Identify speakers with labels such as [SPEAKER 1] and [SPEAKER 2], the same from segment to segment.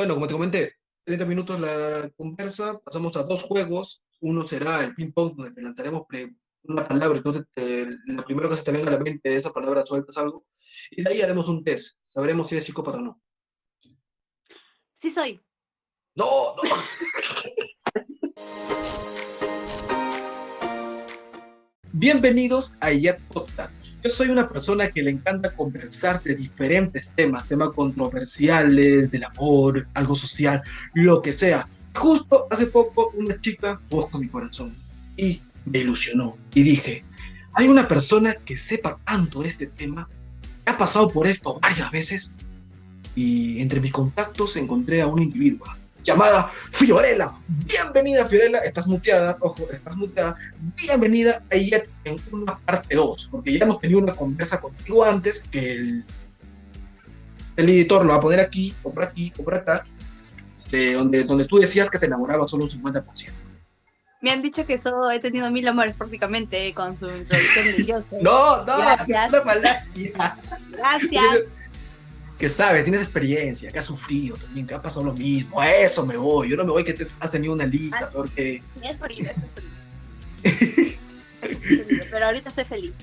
[SPEAKER 1] Bueno, como te comenté, 30 minutos la conversa, pasamos a dos juegos. Uno será el ping-pong, donde te lanzaremos una palabra, entonces lo primero que se te venga a la mente de esa palabra sueltas algo. Y de ahí haremos un test. Sabremos si eres psicópata o no.
[SPEAKER 2] Sí soy.
[SPEAKER 1] No, no. Bienvenidos a Yet Podcast. Yo soy una persona que le encanta conversar de diferentes temas, temas controversiales, del amor, algo social, lo que sea. Justo hace poco una chica buscó mi corazón y me ilusionó y dije, hay una persona que sepa tanto de este tema, que ha pasado por esto varias veces y entre mis contactos encontré a un individuo llamada Fiorella. Bienvenida, Fiorella. Estás muteada, ojo, estás muteada. Bienvenida a ella en una parte 2, porque ya hemos tenido una conversa contigo antes que el, el editor lo va a poner aquí, o por aquí, o por acá, de donde, donde tú decías que te enamorabas solo un 50%.
[SPEAKER 2] Me han dicho que solo he tenido mil amores prácticamente con su introducción de yo.
[SPEAKER 1] No, no, Gracias. es una falacia.
[SPEAKER 2] Gracias
[SPEAKER 1] que sabes, tienes experiencia, que has sufrido también, que ha pasado lo mismo. A eso me voy. Yo no me voy que te has tenido una lista, ah, porque.
[SPEAKER 2] Es frío, es pero ahorita estoy feliz.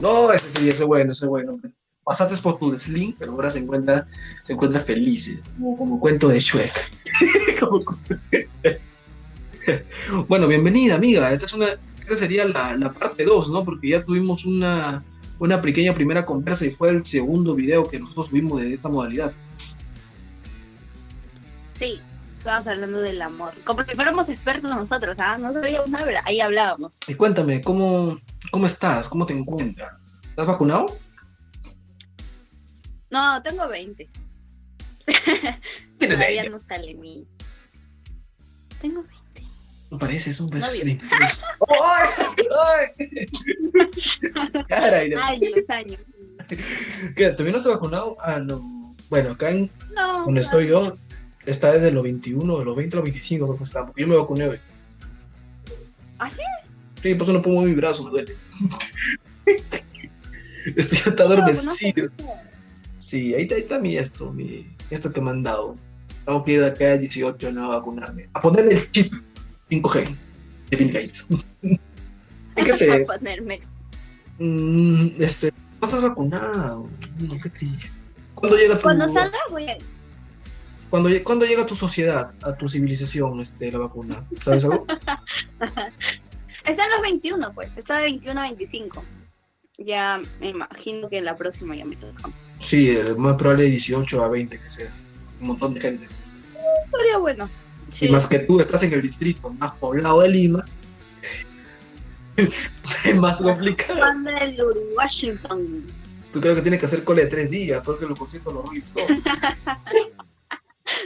[SPEAKER 1] No, ese sí, ese es bueno, ese es bueno. Pasaste por tu sling, pero ahora se encuentra, se encuentra feliz, como, cuento de Shrek. bueno, bienvenida, amiga. Esta es una, esta sería la, la parte 2, ¿no? Porque ya tuvimos una, una pequeña primera conversa y fue el segundo video que nosotros vimos de esta modalidad.
[SPEAKER 2] Sí, estábamos hablando del amor. Como si fuéramos expertos nosotros, ¿ah? No sabíamos nada, pero ahí hablábamos.
[SPEAKER 1] Y cuéntame, ¿cómo, cómo estás? ¿Cómo te encuentras? ¿Estás vacunado?
[SPEAKER 2] No, tengo 20. Todavía no sale mi. Tengo 20.
[SPEAKER 1] No pareces un beso ¡Ay!
[SPEAKER 2] ¡Ay! Años, años.
[SPEAKER 1] ¿Qué? ¿También no has vacunado? Ah, no. Bueno, acá en, donde estoy yo, está desde los 21, de los 20 a los 25, creo que está, porque yo me vacuné hoy.
[SPEAKER 2] ¿Ah, sí?
[SPEAKER 1] Sí, por eso no pongo mi brazo, me duele. Estoy hasta adormecido. Sí, ahí, ahí está mi esto, mi, esto que me han dado. Tengo que ir de acá al 18 no a vacunarme. A ponerme el chip 5G de Bill Gates.
[SPEAKER 2] ¿Qué te... ponerme?
[SPEAKER 1] Mm, este, no estás vacunado. No, qué triste. ¿Cuándo llega tu...
[SPEAKER 2] Cuando salga voy a...
[SPEAKER 1] ¿Cuándo, ¿Cuándo, llega a tu sociedad, a tu civilización, este, la vacuna? ¿Sabes algo?
[SPEAKER 2] está en los 21, pues. Está de 21 a 25. Ya me imagino que en la próxima ya me toca.
[SPEAKER 1] Sí, el más probable de 18 a 20 que sea. Un montón de gente.
[SPEAKER 2] Sería bueno.
[SPEAKER 1] Y más que tú estás en el distrito más poblado de Lima, es más complicado.
[SPEAKER 2] del Washington.
[SPEAKER 1] Tú creo que tienes que hacer cole de tres días, porque los conciertos los Rolling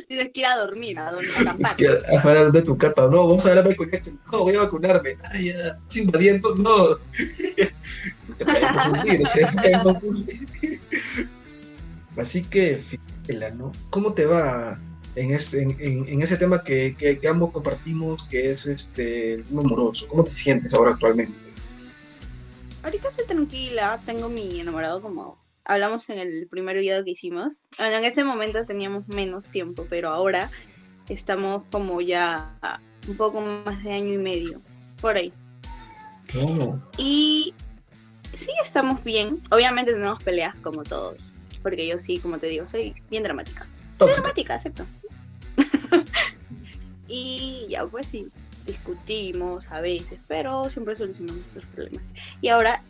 [SPEAKER 2] Tienes que ir a dormir, a dormir
[SPEAKER 1] Es que afuera de tu carta, no, vamos a ver a Michael Jackson, no, voy a vacunarme, ay, ya, sin invadiendo, no. Te se pueden confundir. Así que, fíjate, ¿no? ¿Cómo te va en, este, en, ese tema que, que, ambos compartimos, que es este, amoroso. ¿Cómo te sientes ahora actualmente?
[SPEAKER 2] Ahorita estoy tranquila, tengo mi enamorado como hablamos en el primer video que hicimos. Bueno, en ese momento teníamos menos tiempo, pero ahora estamos como ya un poco más de año y medio, por ahí.
[SPEAKER 1] Oh.
[SPEAKER 2] Y sí, estamos bien. Obviamente tenemos peleas como todos, porque yo sí, como te digo, soy bien dramática. Soy dramática, acepto. y ya pues sí, discutimos a veces, pero siempre solucionamos los problemas. Y ahora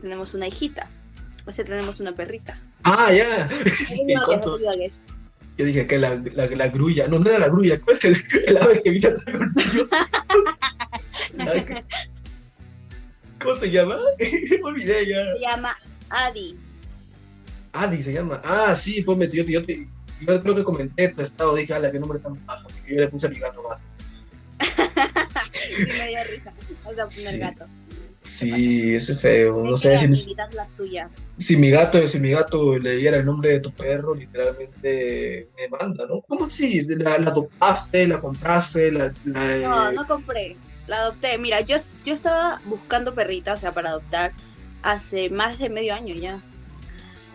[SPEAKER 2] tenemos una hijita, o sea, tenemos una perrita.
[SPEAKER 1] Ah, ya. Yo dije que la, la, grulla, no, no era la grulla, ¿cuál es el, ave que vino con niños? ¿Cómo se llama? Me olvidé ya.
[SPEAKER 2] Se llama Adi.
[SPEAKER 1] Adi se llama. Ah, sí, pues metió, tío, yo creo que comenté tu estado, dije, ala, qué nombre tan bajo, porque yo le puse a mi gato gato.
[SPEAKER 2] sí, me dio risa, o sea, primer gato.
[SPEAKER 1] Sí, eso es feo. No sé si, mi, si mi gato, si mi gato le diera el nombre de tu perro, literalmente me manda, ¿no? ¿Cómo así? ¿La, la adoptaste, la compraste? La,
[SPEAKER 2] No, no compré. La adopté. Mira, yo, yo estaba buscando perrita, o sea, para adoptar hace más de medio año ya.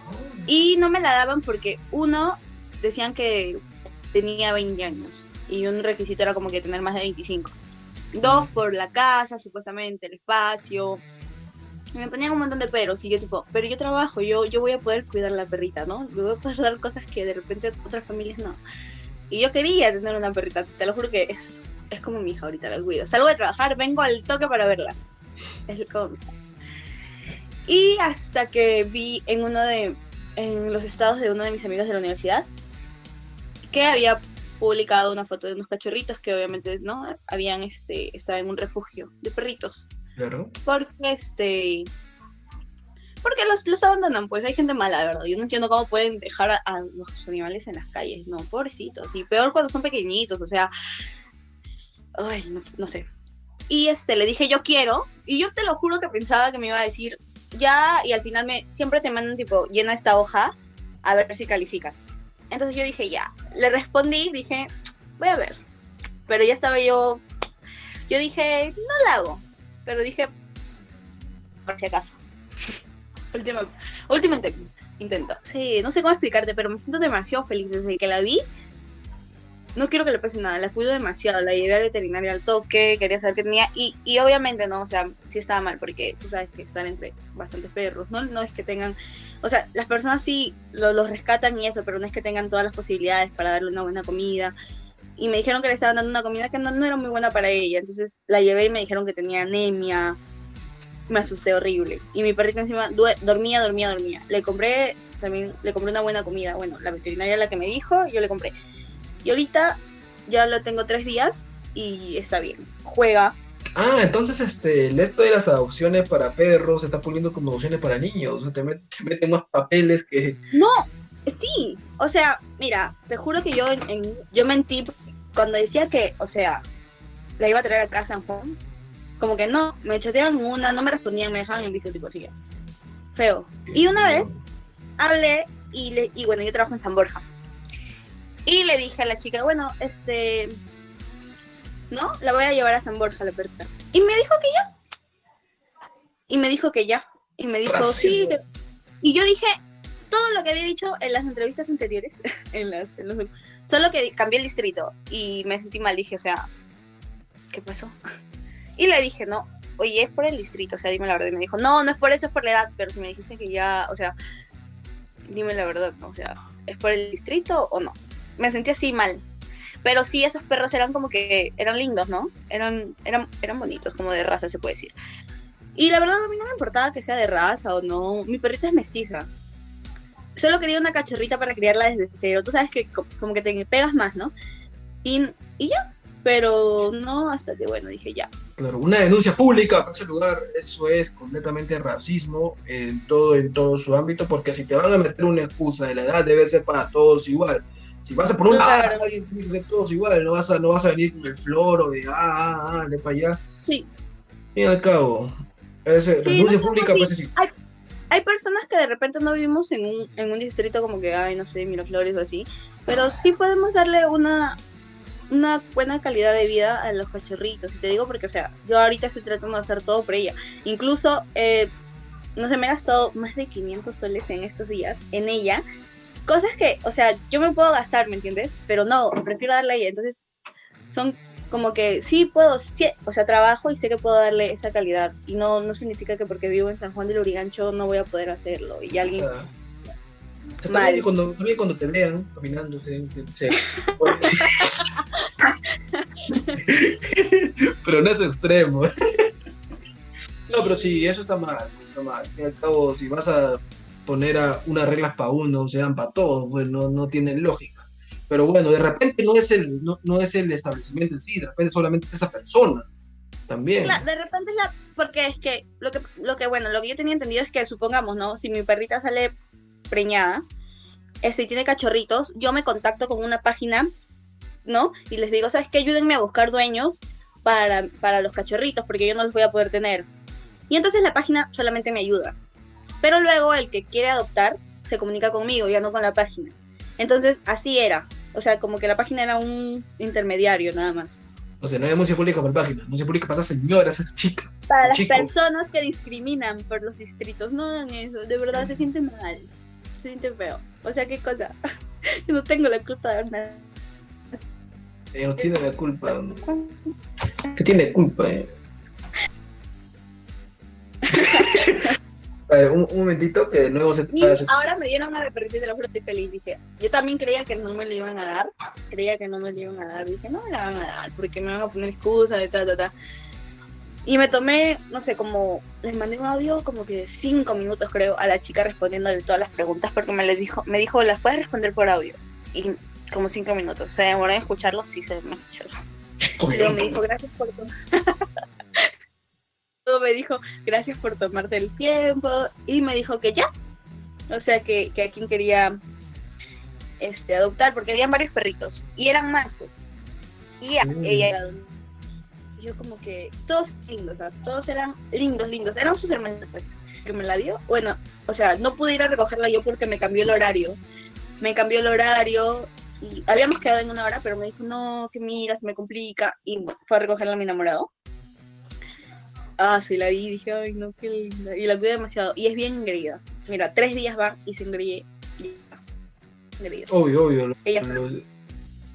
[SPEAKER 2] Oh. Y no me la daban porque uno decían que tenía 20 años y un requisito era como que tener más de 25. Dos, por la casa, supuestamente, el espacio. Y me ponían un montón de peros y yo tipo, pero yo trabajo, yo, yo voy a poder cuidar la perrita, ¿no? Yo voy a poder dar cosas que de repente otras familias no. Y yo quería tener una perrita, te lo juro que es, es como mi hija ahorita, la cuido. Salgo de trabajar, vengo al toque para verla. Es como... Y hasta que vi en uno de, en los estados de uno de mis amigos de la universidad, que había publicado una foto de unos cachorritos que obviamente no habían este estaba en un refugio de perritos.
[SPEAKER 1] Claro.
[SPEAKER 2] Porque este porque los, los abandonan pues hay gente mala verdad yo no entiendo cómo pueden dejar a, los animales en las calles no pobrecitos. Y peor cuando son pequeñitos o sea ay no, no sé. Y este le dije yo quiero y yo te lo juro que pensaba que me iba a decir ya y al final me siempre te mandan tipo llena esta hoja a ver si calificas entonces yo dije, ya, le respondí, dije, voy a ver. Pero ya estaba yo, yo dije, no la hago. Pero dije, por si acaso. último, último intento. Sí, no sé cómo explicarte, pero me siento demasiado feliz desde que la vi no quiero que le pase nada, la cuido demasiado, la llevé al veterinario al toque, quería saber qué tenía, y, y obviamente no, o sea, sí estaba mal, porque tú sabes que están entre bastantes perros, ¿no? No es que tengan, o sea, las personas sí los rescatan y eso, pero no es que tengan todas las posibilidades para darle una buena comida. Y me dijeron que le estaban dando una comida que no, no era muy buena para ella, entonces la llevé y me dijeron que tenía anemia, me asusté horrible. Y mi perrita encima dormía, dormía, dormía. Le compré también, le compré una buena comida, bueno, la veterinaria la que me dijo, yo le compré y ahorita ya lo tengo tres días y está bien. Juega.
[SPEAKER 1] Ah, entonces este, esto de las adopciones para perros se está poniendo como adopciones para niños. O sea, te, meten más papeles que.
[SPEAKER 2] No, sí. O sea, mira, te juro que yo en, yo mentí cuando decía que, o sea, la iba a traer a casa en Juan. Como que no, me chateaban una, no me respondían, me dejaban en visto tipo así. Feo. Y una vez hablé y, le, y bueno, yo trabajo en San Borja. Y le dije a la chica, bueno, este, ¿no? La voy a llevar a San Borja, la perrita. Y me dijo que ya. Y me dijo que ya. Y me dijo, sí. Y yo dije todo lo que había dicho en las entrevistas anteriores, en las, solo que cambié el distrito. Y me sentí mal, dije, o sea, ¿qué pasó? Y le dije, no, oye, es por el distrito, o sea, dime la verdad. Y me dijo, no, no es por eso, es por la edad. Pero si me dijiste que ya, o sea, dime la verdad, o sea, ¿es por el distrito o no? Me sentí así mal. Pero sí, esos perros eran como que eran lindos, ¿no? Eran, eran, eran bonitos, como de raza se puede decir. Y la verdad a mí no me importaba que sea de raza o no. Mi perrita es mestiza. Solo quería una cachorrita para criarla desde cero. Tú sabes que como que te pegas más, ¿no? Y, y ya. Pero no, hasta que bueno, dije ya.
[SPEAKER 1] Claro, una denuncia pública para ese lugar, eso es completamente racismo en todo, en todo su ámbito, porque si te van a meter una excusa de la edad, debe ser para todos igual. Si vas a poner una claro. alguien tiene que ser todos igual, no vas a, no vas a venir con el floro de ah, ah, ah, de para allá.
[SPEAKER 2] Sí.
[SPEAKER 1] Y al cabo, ese, sí, pública, pues sí.
[SPEAKER 2] Hay, hay, personas que de repente no vivimos en un, en un distrito como que, ay, no sé, Miraflores o así, pero sí podemos darle una, una buena calidad de vida a los cachorritos. Y te digo porque, o sea, yo ahorita estoy tratando de hacer todo por ella. Incluso, eh, no sé, me he gastado más de 500 soles en estos días en ella cosas que, o sea, yo me puedo gastar, ¿me entiendes? Pero no, prefiero darle a ella. Entonces, son como que sí puedo, o sea, trabajo y sé que puedo darle esa calidad. Y no, no significa que porque vivo en San Juan del Urigancho no voy a poder hacerlo. Y alguien...
[SPEAKER 1] también, cuando, también cuando te vean caminando, se, pero no es extremo. no, pero sí, eso está mal. Está mal. Al fin y al cabo, si vas a poner a unas reglas para uno, o sea, para todos, pues no, no tiene lógica. Pero bueno, de repente no es el, no, no es el establecimiento en sí, de repente solamente es esa persona también.
[SPEAKER 2] De repente es la, porque es que lo que, lo que, bueno, lo que yo tenía entendido es que supongamos, ¿no? Si mi perrita sale preñada, eh, si tiene cachorritos, yo me contacto con una página, ¿no? Y les digo, ¿sabes qué? Ayúdenme a buscar dueños para, para los cachorritos, porque yo no los voy a poder tener. Y entonces la página solamente me ayuda. Pero luego el que quiere adoptar se comunica conmigo, ya no con la página. Entonces, así era. O sea, como que la página era un intermediario nada más.
[SPEAKER 1] O sea, no hay música pública por página, música pública para señoras, es chica.
[SPEAKER 2] Para las personas que discriminan por los distritos, no hagan eso, de verdad se siente mal, se siente feo. O sea, qué cosa. Yo no tengo la culpa de nada.
[SPEAKER 1] Eh, no tiene la culpa. ¿Qué tiene culpa, eh? A ver, un, un momentito que de nuevo se
[SPEAKER 2] Y ahora me dieron una de y de la fruta y feliz. Dije, yo también creía que no me lo iban a dar. Creía que no me lo iban a dar. Dije, no me la van a dar porque me van a poner excusas de ta, ta, ta. Y me tomé, no sé, como les mandé un audio como que cinco minutos creo a la chica respondiéndole todas las preguntas porque me les dijo, me dijo, las puedes responder por audio. Y como cinco minutos. ¿Se demoró en escucharlo? Sí, se demoró en escucharlo. Pero me dijo, gracias por todo. me dijo, gracias por tomarte el tiempo. Y me dijo que ya. O sea, que, que a quien quería este, adoptar, porque habían varios perritos. Y eran machos. Y a-
[SPEAKER 1] Mm.
[SPEAKER 2] ella era yo como que todos lindos, todos eran lindos, lindos, eran sus hermanos pues, que me la dio. Bueno, o sea, no pude ir a recogerla yo porque me cambió el horario. Me cambió el horario y habíamos quedado en una hora, pero me dijo, no, que mira, se me complica. Y bueno, fue a recogerla a mi enamorado. Ah, sí, la vi y dije, ay, no, qué linda. Y la cuidé demasiado. Y es bien engreída. Mira, tres días va y se. Engreída.
[SPEAKER 1] Obvio, obvio.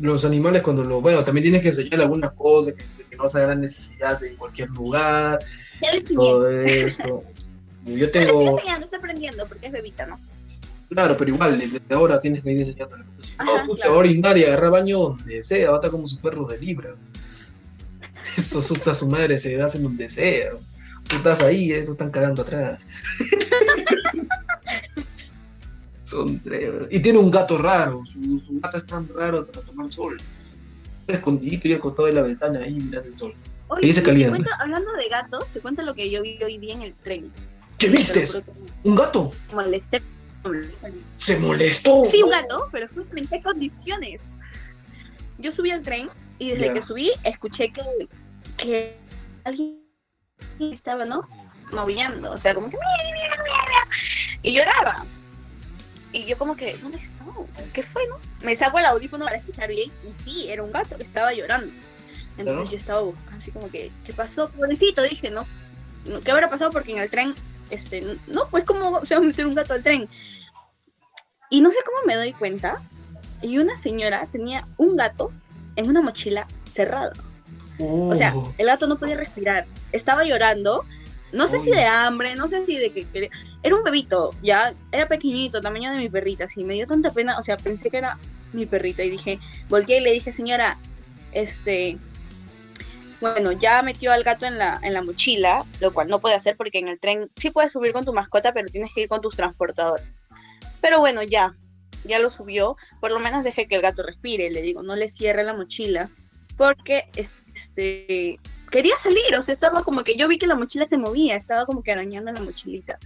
[SPEAKER 1] los animales cuando lo... Bueno, también tienes que enseñarle algunas cosas, que, que no se haga necesidad de cualquier lugar,
[SPEAKER 2] Ya le
[SPEAKER 1] todo eso. Yo
[SPEAKER 2] estoy
[SPEAKER 1] tengo...
[SPEAKER 2] enseñando, está aprendiendo porque es bebita, ¿no?
[SPEAKER 1] Claro, pero igual, desde ahora tienes que ir enseñándole. porque si no,
[SPEAKER 2] claro.
[SPEAKER 1] va a orinar y agarrar baño donde sea, va a estar como su perro de libra. Eso asusta a su madre, se hacen donde sea. Tú estás ahí, esos están cagando atrás. Son tres. Y tiene un gato raro, su, su gato es tan raro para tomar sol. Escondidito y al costado de la ventana ahí mirando el sol.
[SPEAKER 2] Oye,
[SPEAKER 1] se
[SPEAKER 2] te
[SPEAKER 1] calienta.
[SPEAKER 2] cuento- hablando de gatos, te cuento lo que yo vi hoy día en el tren.
[SPEAKER 1] ¿Qué viste? ¿Un gato?
[SPEAKER 2] molesté.
[SPEAKER 1] Se molestó.
[SPEAKER 2] Sí, un gato, pero escúchame, ¿en qué condiciones? Yo subí al tren y desde que subí escuché que, que alguien estaba, ¿no? Maullando, o sea, como que... Y lloraba. Y yo como que, ¿dónde está? ¿Qué fue, no? Me saco el audífono para escuchar bien y sí, era un gato que estaba llorando. Entonces yo estaba buscando así como que, ¿qué pasó? Pobrecito, dije, ¿no? ¿Qué habrá pasado? Porque en el tren, este, no, pues cómo se va a meter un gato al tren. Y no sé cómo me doy cuenta. Y una señora tenía un gato en una mochila cerrada. O sea,
[SPEAKER 1] Oh,
[SPEAKER 2] el gato no podía respirar. Estaba llorando. No sé si de hambre, no sé si de que quería- Era un bebito, ya. Era pequeñito, tamaño de mi perrita. Así me dio tanta pena. O sea, pensé que era mi perrita. Y dije, volteé y le dije, señora, este. Bueno, ya metió al gato en la, en la mochila, lo cual no puede hacer porque en el tren sí puedes subir con tu mascota, pero tienes que ir con tus transportadores. Pero bueno, ya, ya lo subió. Por lo menos deje que el gato respire. Le digo, no le cierre la mochila porque este quería salir, o sea, estaba como que yo vi que la mochila se movía, estaba como que arañando la mochilita.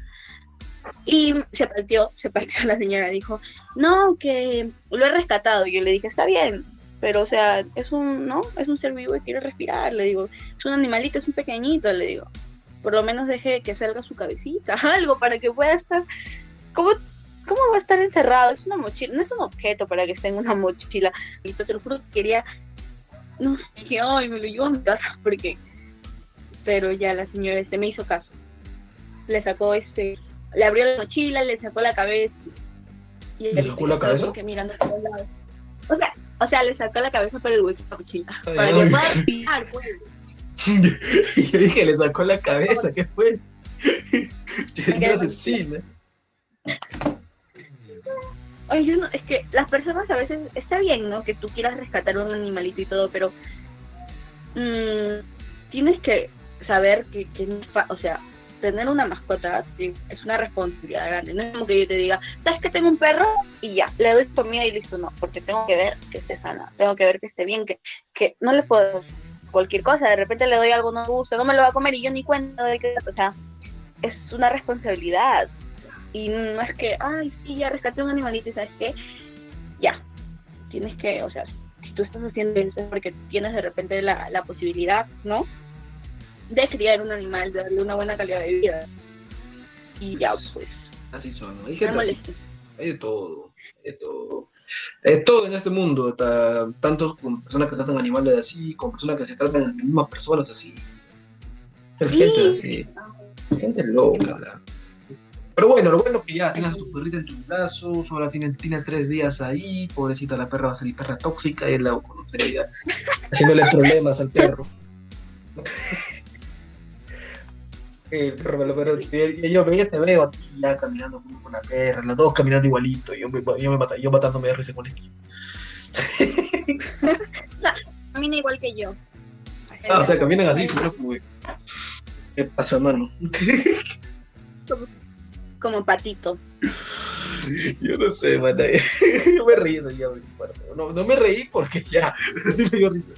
[SPEAKER 2] Y se partió, se partió la señora, dijo, no, que lo he rescatado. Y yo le dije, está bien, pero o sea, es un, ¿no? Es un ser vivo y quiere respirar, le digo, es un animalito, es un pequeñito, le digo. Por lo menos deje que salga su cabecita, algo para que pueda estar. ¿Cómo, ¿Cómo va a estar encerrado? Es una mochila, no es un objeto para que esté en una mochila. Y te lo juro que quería no, dije, ay, me lo llevo a mi casa, porque... Pero ya la señora este me hizo caso. Le sacó este, le abrió la mochila, le sacó la cabeza. Y
[SPEAKER 1] ¿Le sacó la cabeza?
[SPEAKER 2] mirando todos lados. O sea, o sea, le sacó la cabeza por el hueco de la mochila.
[SPEAKER 1] Ay,
[SPEAKER 2] para
[SPEAKER 1] ay.
[SPEAKER 2] que pueda respirar, pues.
[SPEAKER 1] Yo dije, le sacó la cabeza, ¿qué fue? Una asesina.
[SPEAKER 2] Oye, es que las personas a veces, está bien, ¿no? Que tú quieras rescatar un animalito y todo, pero mm, tienes que saber que, que o sea, tener una mascota es una responsabilidad grande. No es como que yo te diga, ¿sabes que tengo un perro? Y ya, le doy comida y listo, no, porque tengo que ver que esté sana, tengo que ver que esté bien, que, que no le puedo cualquier cosa, de repente le doy algo no me gusta, no me lo va a comer y yo ni cuenta de qué, o sea, es una responsabilidad. Y no es que, ay, sí, ya rescaté un animalito y sabes qué, ya, tienes que, o sea, si tú estás haciendo eso es porque tienes de repente la, la posibilidad, ¿no? De criar un animal, de darle una buena calidad de vida. Y ya, pues,
[SPEAKER 1] Así son, ¿no? Hay gente así. Hay de todo. Hay de todo. Todo en este mundo. ta- tanto con personas que tratan animales así, con personas que se tratan a las mismas personas así. Hay gente así. Gente loca, la. Pero bueno, lo bueno es que ya tienes a tu perrita en tus brazos, ahora tiene, tiene tres días ahí, pobrecita la perra va a salir perra tóxica y él la conocería, haciéndole problemas al perro. El perro, el perro, yo, yo, te veo a ti ya caminando con la perra, los dos caminando igualito, yo me, yo me mata, yo matándome de risa con el
[SPEAKER 2] Camina igual que yo.
[SPEAKER 1] Ah, o sea, caminan así, pero como... ¿Qué pasa, mano?
[SPEAKER 2] Como, patito.
[SPEAKER 1] Yo no sé, man. Yo me reí ese día, no, no me reí porque ya, sí me dio risa.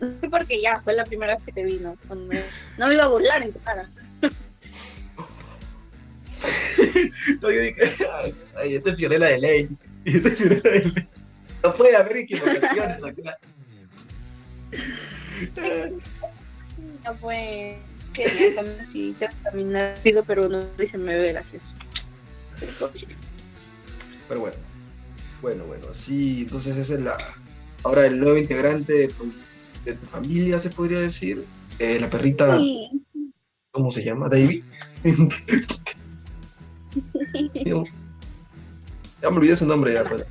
[SPEAKER 2] Sí, porque ya fue la primera vez que te vi, ¿no? Me... Iba a burlar en tu cara.
[SPEAKER 1] no, yo dije, ay, ay esta es Fiorella de ley. Esta es Fiorella de ley. No puede haber equivocaciones acá.
[SPEAKER 2] No sí, caminar rápido, pero no dice me ve gracias.
[SPEAKER 1] Pero bueno, bueno, bueno, sí, entonces esa es la. Ahora el nuevo integrante de tu, de tu familia, se podría decir. Eh, la perrita. Sí. ¿Cómo se llama? David. ya me olvidé su nombre ya, pues.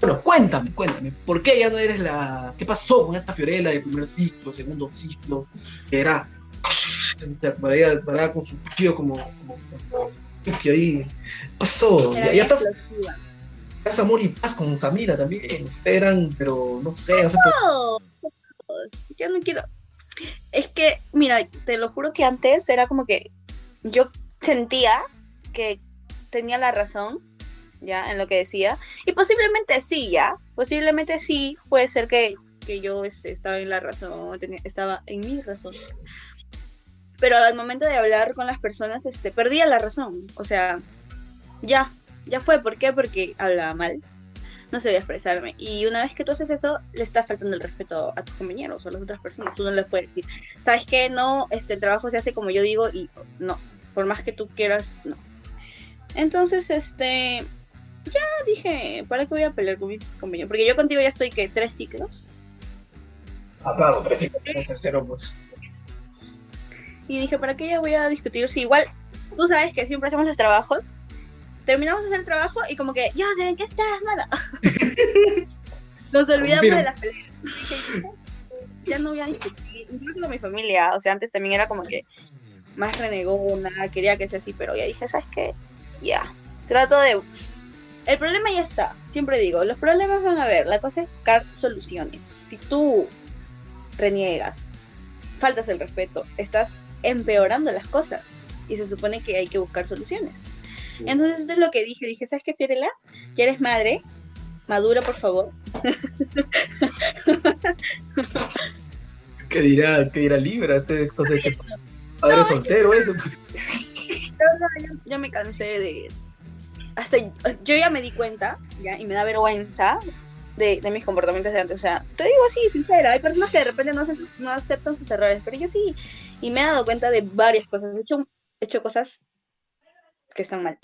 [SPEAKER 1] Bueno, cuéntame, cuéntame, ¿por qué ya no eres la... ¿Qué pasó con esta Fiorella de primer ciclo, segundo ciclo? Que era... Para para con su cuchillo como... como, como que ahí... ¿Qué pasó? Ya, ya, estás... Estás amor y paz con Samira también. Esperan, pero no sé, no sé
[SPEAKER 2] por... Yo no quiero... Es que, mira, te lo juro que antes era como que yo sentía que tenía la razón ya en lo que decía y posiblemente sí ya posiblemente sí puede ser que, que yo este, estaba en la razón tenía, estaba en mi razón pero al momento de hablar con las personas este perdía la razón o sea ya ya fue ¿por qué? porque hablaba mal no sabía expresarme y una vez que tú haces eso le estás faltando el respeto a tus compañeros o a las otras personas tú no les puedes decir sabes que no este el trabajo se hace como yo digo y no por más que tú quieras no entonces, este, ya dije, ¿para qué voy a pelear con mis compañeros? Porque yo contigo ya estoy, que ¿Tres ciclos?
[SPEAKER 1] Ah, claro, tres ciclos, tercero, pues.
[SPEAKER 2] Y dije, ¿para qué ya voy a discutir? Si igual, tú sabes que siempre hacemos los trabajos, terminamos de hacer el trabajo y como que, ya, ¿saben qué estás, mala? Nos olvidamos de las peleas. ya no voy a discutir, incluso con mi familia, o sea, antes también era como que más renegona, quería que sea así, pero ya dije, ¿sabes qué? Ya, trato de el problema ya está. Siempre digo, los problemas van a ver. La cosa es buscar soluciones. Si tú reniegas, faltas el respeto, estás empeorando las cosas. Y se supone que hay que buscar soluciones. Entonces eso es lo que dije. Dije, ¿sabes qué, Fiorella? Ya eres madre. Madura, por favor.
[SPEAKER 1] ¿Qué dirá, qué dirá Libra? Este, entonces, padre soltero, ¿eh?
[SPEAKER 2] yo me cansé de, hasta yo ya me di cuenta, ya, y me da vergüenza de, de, mis comportamientos de antes. O sea, te digo así, sincera, hay personas que de repente no, no, aceptan sus errores, pero yo sí, y me he dado cuenta de varias cosas. He hecho, he hecho cosas que están mal.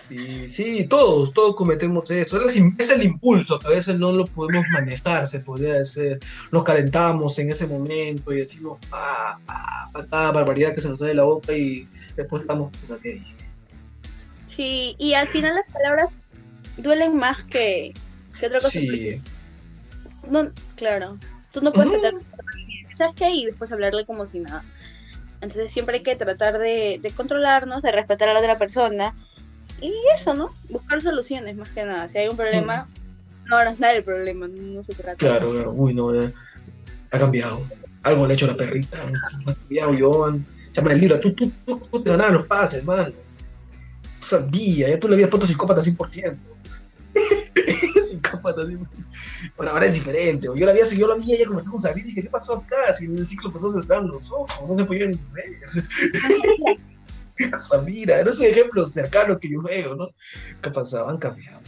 [SPEAKER 1] Sí, sí, todos, todos cometemos eso. Es el impulso que a veces no lo podemos manejar, se podría decir. Nos calentamos en ese momento y decimos, ah, ah, ah, barbaridad que se nos sale de la boca y después estamos, ¿qué dije?
[SPEAKER 2] Sí, y al final las palabras duelen más que, que otra cosa.
[SPEAKER 1] Sí.
[SPEAKER 2] No, claro, tú no puedes tratar ¿sabes qué? Y después hablarle como si nada. Entonces siempre hay que tratar de, de controlarnos, de respetar a la otra persona. Y eso, ¿no? Buscar soluciones más que nada. Si hay un problema, no agrandar el problema, no se trata.
[SPEAKER 1] Claro, claro. Uy, no, ha cambiado. Algo le ha hecho a la perrita. Ha cambiado, yo. Llama el libro. Tú, tú, tú, tú te ganabas los pases, man sabía, ya tú le habías puesto psicópata 100%. Psicópata 100%. Bueno, ahora es diferente. Yo la había seguido la mía ya como con Sabina y dije, ¿qué pasó acá? Si en el ciclo pasó se estaban los ojos, no se podían ver. Samira, no es un ejemplo cercano que yo veo, ¿no? ¿Qué pasaba? Han cambiado.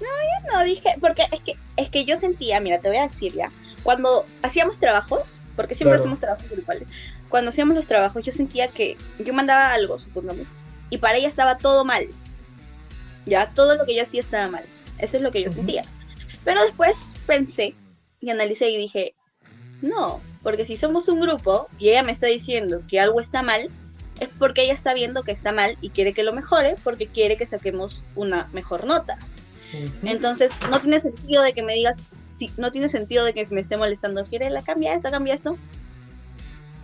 [SPEAKER 2] No, yo no dije, porque es que, es que yo sentía, mira, te voy a decir ya, cuando hacíamos trabajos, porque siempre hacemos trabajos grupales, cuando hacíamos los trabajos yo sentía que yo mandaba algo, supongamos, y para ella estaba todo mal. Ya, todo lo que yo hacía estaba mal. Eso es lo que yo sentía. Pero después pensé y analicé y dije, no, porque si somos un grupo y ella me está diciendo que algo está mal, es porque ella está viendo que está mal y quiere que lo mejore porque quiere que saquemos una mejor nota. Entonces, no tiene sentido de que me digas, sí, no tiene sentido de que me esté molestando, quiere la cambia esto, cambia esto.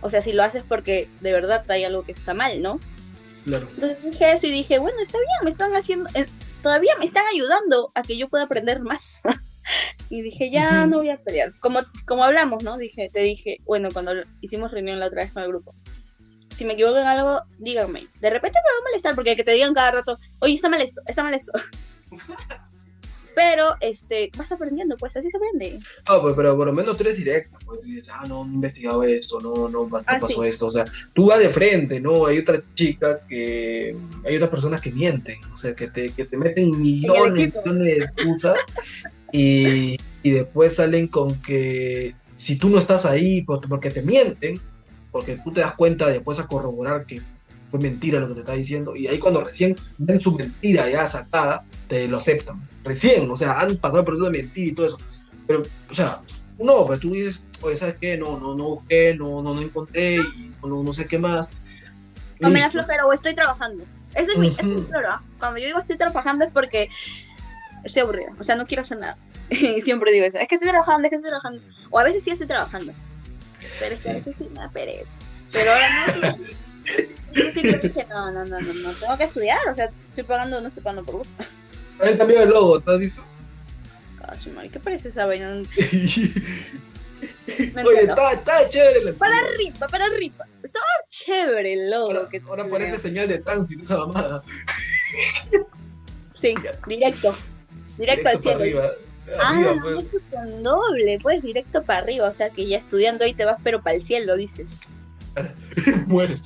[SPEAKER 2] O sea, si lo haces porque de verdad hay algo que está mal, ¿no?
[SPEAKER 1] Claro.
[SPEAKER 2] Entonces dije eso y dije, bueno, está bien, me están haciendo, eh, todavía me están ayudando a que yo pueda aprender más. y dije, ya no voy a pelear. Como, como hablamos, ¿no? Dije, te dije, bueno, cuando hicimos reunión la otra vez con el grupo, si me equivoco en algo, díganme. De repente me va a molestar porque que te digan cada rato, oye, está mal esto, está mal esto. pero este, vas aprendiendo, pues así se aprende.
[SPEAKER 1] No, pues, pero por lo menos tú eres directa, pues tú dices, ah, no, no he investigado esto, no, no, no
[SPEAKER 2] Ah,
[SPEAKER 1] pasó
[SPEAKER 2] sí.
[SPEAKER 1] esto, o sea, tú vas de frente, ¿no? Hay otra chica que, hay otras personas que mienten, o sea, que te, que te meten millones, millones de excusas y, y después salen con que si tú no estás ahí por- porque te mienten, porque tú te das cuenta después a corroborar que fue mentira lo que te está diciendo, y ahí cuando recién ven su mentira ya sacada, te lo aceptan. Recién, o sea, han pasado el proceso de mentir y todo eso. Pero, o sea, no, pero tú dices, oye, ¿sabes qué? No, no, no busqué, no, no, no encontré y no, no sé qué más.
[SPEAKER 2] O me da flojera o estoy trabajando. Ese es mi, ese es mi floro. Cuando yo digo estoy trabajando es porque estoy aburrida. O sea, no quiero hacer nada. Y siempre digo eso. Es que estoy trabajando, es que estoy trabajando. O a veces sí estoy trabajando. Pero es que a
[SPEAKER 1] Sí.
[SPEAKER 2] veces sí me da pereza. Pero ahora no. Dije, no, no, no, no, no, tengo que estudiar. O sea, estoy pagando, no estoy pagando por gusto.
[SPEAKER 1] Han cambiado el logo, ¿te has visto?
[SPEAKER 2] Madre, ¿Qué parece esa vaina? No
[SPEAKER 1] Oye, está, está chévere la
[SPEAKER 2] Para arriba, para arriba. Estaba chévere el logo.
[SPEAKER 1] Ahora,
[SPEAKER 2] que
[SPEAKER 1] ahora parece señal de tránsito esa mamada.
[SPEAKER 2] Sí, directo. Directo al
[SPEAKER 1] para
[SPEAKER 2] cielo.
[SPEAKER 1] arriba.
[SPEAKER 2] Ah,
[SPEAKER 1] pues.
[SPEAKER 2] con doble, pues directo para arriba, o sea que ya estudiando ahí te vas pero para el cielo, dices.
[SPEAKER 1] Mueres.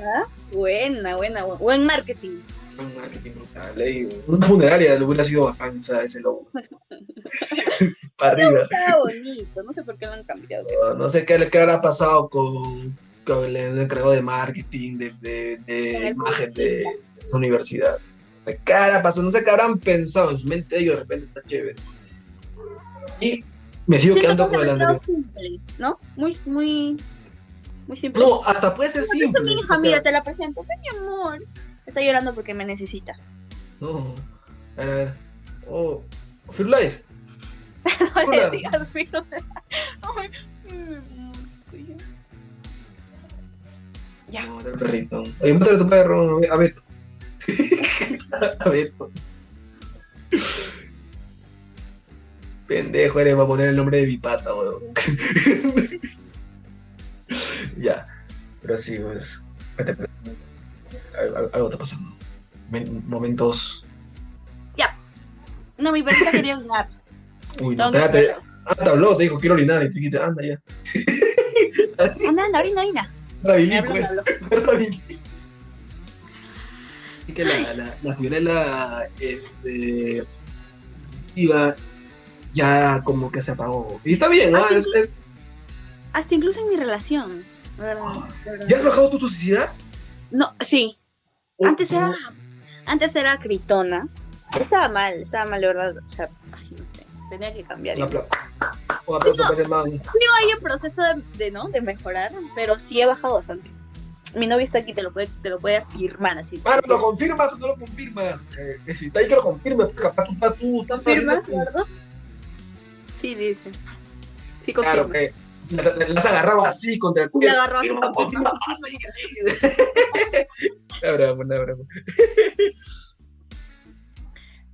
[SPEAKER 2] ¿ah? Buena, buena, bu- buen marketing.
[SPEAKER 1] Un marketing brutal. ¿eh? Una funeraria le hubiera sido bacán esa- ese logo. para arriba.
[SPEAKER 2] Estaba bonito, no sé por qué lo han cambiado.
[SPEAKER 1] No, no sé qué, qué habrá pasado con, con el encargado de marketing, de, de, de
[SPEAKER 2] Con el
[SPEAKER 1] imagen de esa universidad. No sé qué habrá pasado, no sé qué habrán pensado en su mente ellos, de repente está chévere. Y me sigo
[SPEAKER 2] Siento
[SPEAKER 1] quedando
[SPEAKER 2] que
[SPEAKER 1] con el
[SPEAKER 2] simple, ¿no? Muy, muy, muy simple.
[SPEAKER 1] No, hasta puede ser simple.
[SPEAKER 2] mi hija, mira, te la presento. Mi amor. Está llorando porque me necesita.
[SPEAKER 1] No, a ver, a ver. Oh, Firulais,
[SPEAKER 2] No le digas, mm, Ya.
[SPEAKER 1] No, perrito. Oye, muéstrale a tu perro, a Beto. a Beto. Pendejo, eres va a poner el nombre de mi pata, weón. ya. Pero sí, pues. Algo, está pasando. Men- Momentos.
[SPEAKER 2] No, mi perrita quería orinar.
[SPEAKER 1] Uy, no, espérate.
[SPEAKER 2] hacerlo.
[SPEAKER 1] Ah, te habló, te dijo quiero orinar y tú dijiste, anda ya.
[SPEAKER 2] Anda, anda, orina, orina.
[SPEAKER 1] Pues. Rabilí. Así que la, la, la Fiorella, este. Iba ya como que se apagó. Y está bien, ¿no?
[SPEAKER 2] Ah,
[SPEAKER 1] Es- es-
[SPEAKER 2] Hasta incluso en mi relación. verdad,
[SPEAKER 1] Ah,
[SPEAKER 2] verdad.
[SPEAKER 1] ¿Ya has bajado tu toxicidad?
[SPEAKER 2] No, sí.
[SPEAKER 1] ¿O-
[SPEAKER 2] Antes era,
[SPEAKER 1] o-
[SPEAKER 2] antes era gritona. Estaba mal, estaba mal, de verdad. O sea, ay, no sé. Tenía que cambiar.
[SPEAKER 1] Un aplauso. Un para ese man.
[SPEAKER 2] Sigo ahí en proceso de, de, ¿no? de mejorar, pero sí he bajado bastante. Mi novio está aquí, te lo puede, te lo puede afirmar así.
[SPEAKER 1] Mano, ¿lo confirmas o no lo confirmas? Eh, ahí que lo confirme, porque capaz tú tú.
[SPEAKER 2] ¿Confirmas? Sí, dice. Sí,
[SPEAKER 1] Claro, que la- la- las agarraba así contra el
[SPEAKER 2] Le agarró así.
[SPEAKER 1] Así, así. La broma, la broma.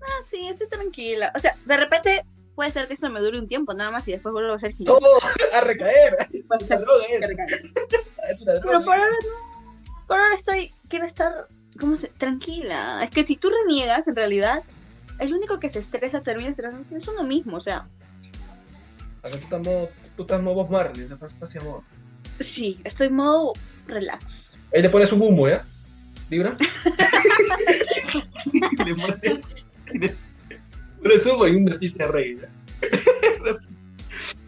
[SPEAKER 2] Ah, sí, estoy tranquila. O sea, de repente puede ser que esto me dure un tiempo nada más y después vuelvo a ser gimnasio.
[SPEAKER 1] Todo a recaer. Es una droga, es, es una
[SPEAKER 2] Pero
[SPEAKER 1] droga.
[SPEAKER 2] por ahora no. Por ahora estoy, quiero estar, ¿cómo se? Tranquila. Es que si tú reniegas, en realidad, el único que se estresa, termina estresándose, es uno mismo. O sea,
[SPEAKER 1] Acá tú estás modo, tú estás modo Bob Marley, estás, estás modo.
[SPEAKER 2] sí, estoy modo relax.
[SPEAKER 1] Ahí le pones un humo, ¿ya? ¿Libra? le pones, le pones humo y una pista de rey.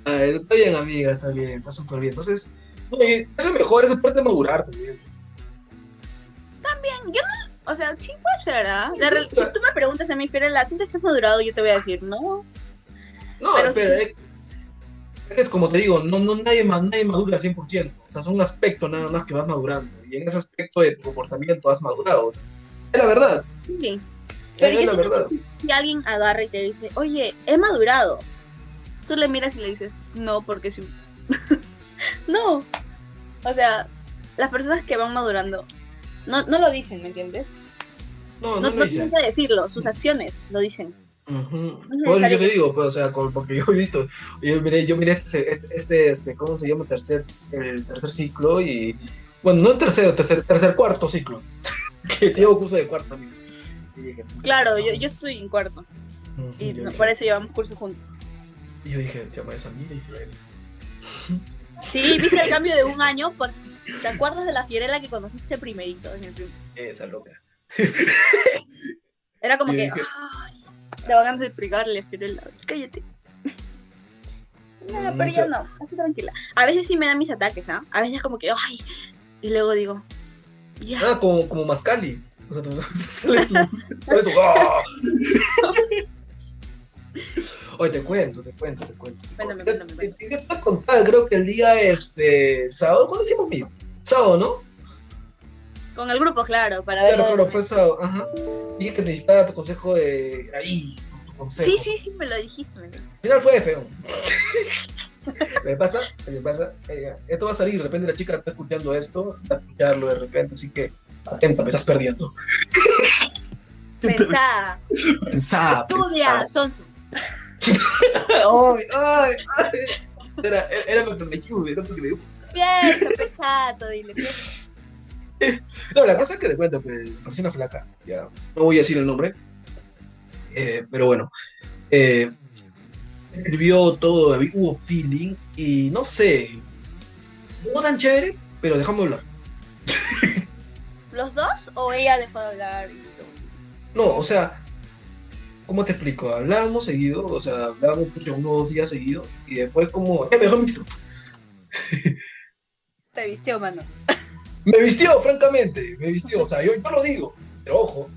[SPEAKER 1] A ver, está bien, amiga, está bien, está súper bien. Entonces, oye, eso es mejor, eso es parte de madurar también.
[SPEAKER 2] Yo no, o sea, sí puede ser, ¿ah? Si tú me preguntas a mí, Fiorella, ¿sientes que has madurado? Yo te voy a decir, no.
[SPEAKER 1] No,
[SPEAKER 2] Pero sí.
[SPEAKER 1] Como te digo, no, no, nadie, nadie madura al 100%. O sea, es un aspecto nada más que vas madurando. Y en ese aspecto de tu comportamiento has madurado. Es la verdad.
[SPEAKER 2] Sí. Pero
[SPEAKER 1] es
[SPEAKER 2] yo
[SPEAKER 1] la verdad.
[SPEAKER 2] que si alguien agarra y te dice, oye, he madurado, tú le miras y le dices, no, porque sí. no. O sea, las personas que van madurando no, no lo dicen, ¿me entiendes?
[SPEAKER 1] No,
[SPEAKER 2] No,
[SPEAKER 1] no,
[SPEAKER 2] no, tienen que decirlo, sus acciones lo dicen.
[SPEAKER 1] Ujú.
[SPEAKER 2] No es
[SPEAKER 1] Por eso yo te digo, pues, o sea, con- porque yo he visto, yo miré, yo miré este, este, este, este, ¿cómo se llama? Tercer, el tercer ciclo y, bueno, no el tercero, tercer, tercer cuarto ciclo, que llevo curso de cuarto también. Y
[SPEAKER 2] Claro,
[SPEAKER 1] no.
[SPEAKER 2] yo, yo estoy en cuarto
[SPEAKER 1] Ujú,
[SPEAKER 2] y
[SPEAKER 1] yo
[SPEAKER 2] no, por eso llevamos curso juntos.
[SPEAKER 1] Y yo dije, llama a esa amiga y dije,
[SPEAKER 2] Sí, viste el cambio de un año. Por- ¿Te acuerdas de la Fiorella que conociste primerito? En el prim-
[SPEAKER 1] esa loca.
[SPEAKER 2] Era como
[SPEAKER 1] Y
[SPEAKER 2] que,
[SPEAKER 1] dije-
[SPEAKER 2] ay, le van ganas de a Fiorella, cállate. No,
[SPEAKER 1] Mm,
[SPEAKER 2] pero yo no, así tranquila. A veces sí me dan mis ataques, ¿ah? A veces como que, ay, y luego digo, ya.
[SPEAKER 1] Ah, como, como Mascali. O sea, tú sale su, sale su, ¡ah! Oye, te cuento, te cuento, te cuento.
[SPEAKER 2] Cuéntame,
[SPEAKER 1] Te-
[SPEAKER 2] cuéntame,
[SPEAKER 1] te- te- te contar, creo que el día este sábado, ¿cuándo hicimos mío? Sábado, ¿no?
[SPEAKER 2] Con el grupo, claro, para ver.
[SPEAKER 1] Claro,
[SPEAKER 2] lo
[SPEAKER 1] fue sábado, ajá. Dije que necesitaba tu consejo de ahí, tu consejo.
[SPEAKER 2] Sí, sí, sí, me lo dijiste, me lo dijiste.
[SPEAKER 1] Al final fue feo. ¿Me pasa? ¿Me pasa? Eh, esto va a salir, de repente la chica está escuchando esto, a escucharlo de repente, así que atenta, me estás perdiendo.
[SPEAKER 2] Pensá,
[SPEAKER 1] Pensá,
[SPEAKER 2] estudia, Sonso.
[SPEAKER 1] Ay, ay, ay. Era, era para que me ayude, no porque me
[SPEAKER 2] Piensa, pensato, dile, piensa.
[SPEAKER 1] No, la cosa es que te cuento que conocí una flaca, ya, no voy a decir el nombre, eh, pero bueno, eh, escribió todo, hubo feeling y no sé, no tan chévere, pero dejamos de hablar.
[SPEAKER 2] ¿Los dos o ella dejó de hablar?
[SPEAKER 1] No, o sea, ¿cómo te explico? Hablábamos seguido, o sea, hablábamos pucha, unos dos días seguidos y después como, eh, me dejó visto.
[SPEAKER 2] Te vistió, mano.
[SPEAKER 1] Me vistió, francamente, me vistió, o sea, yo, yo lo digo, pero ojo,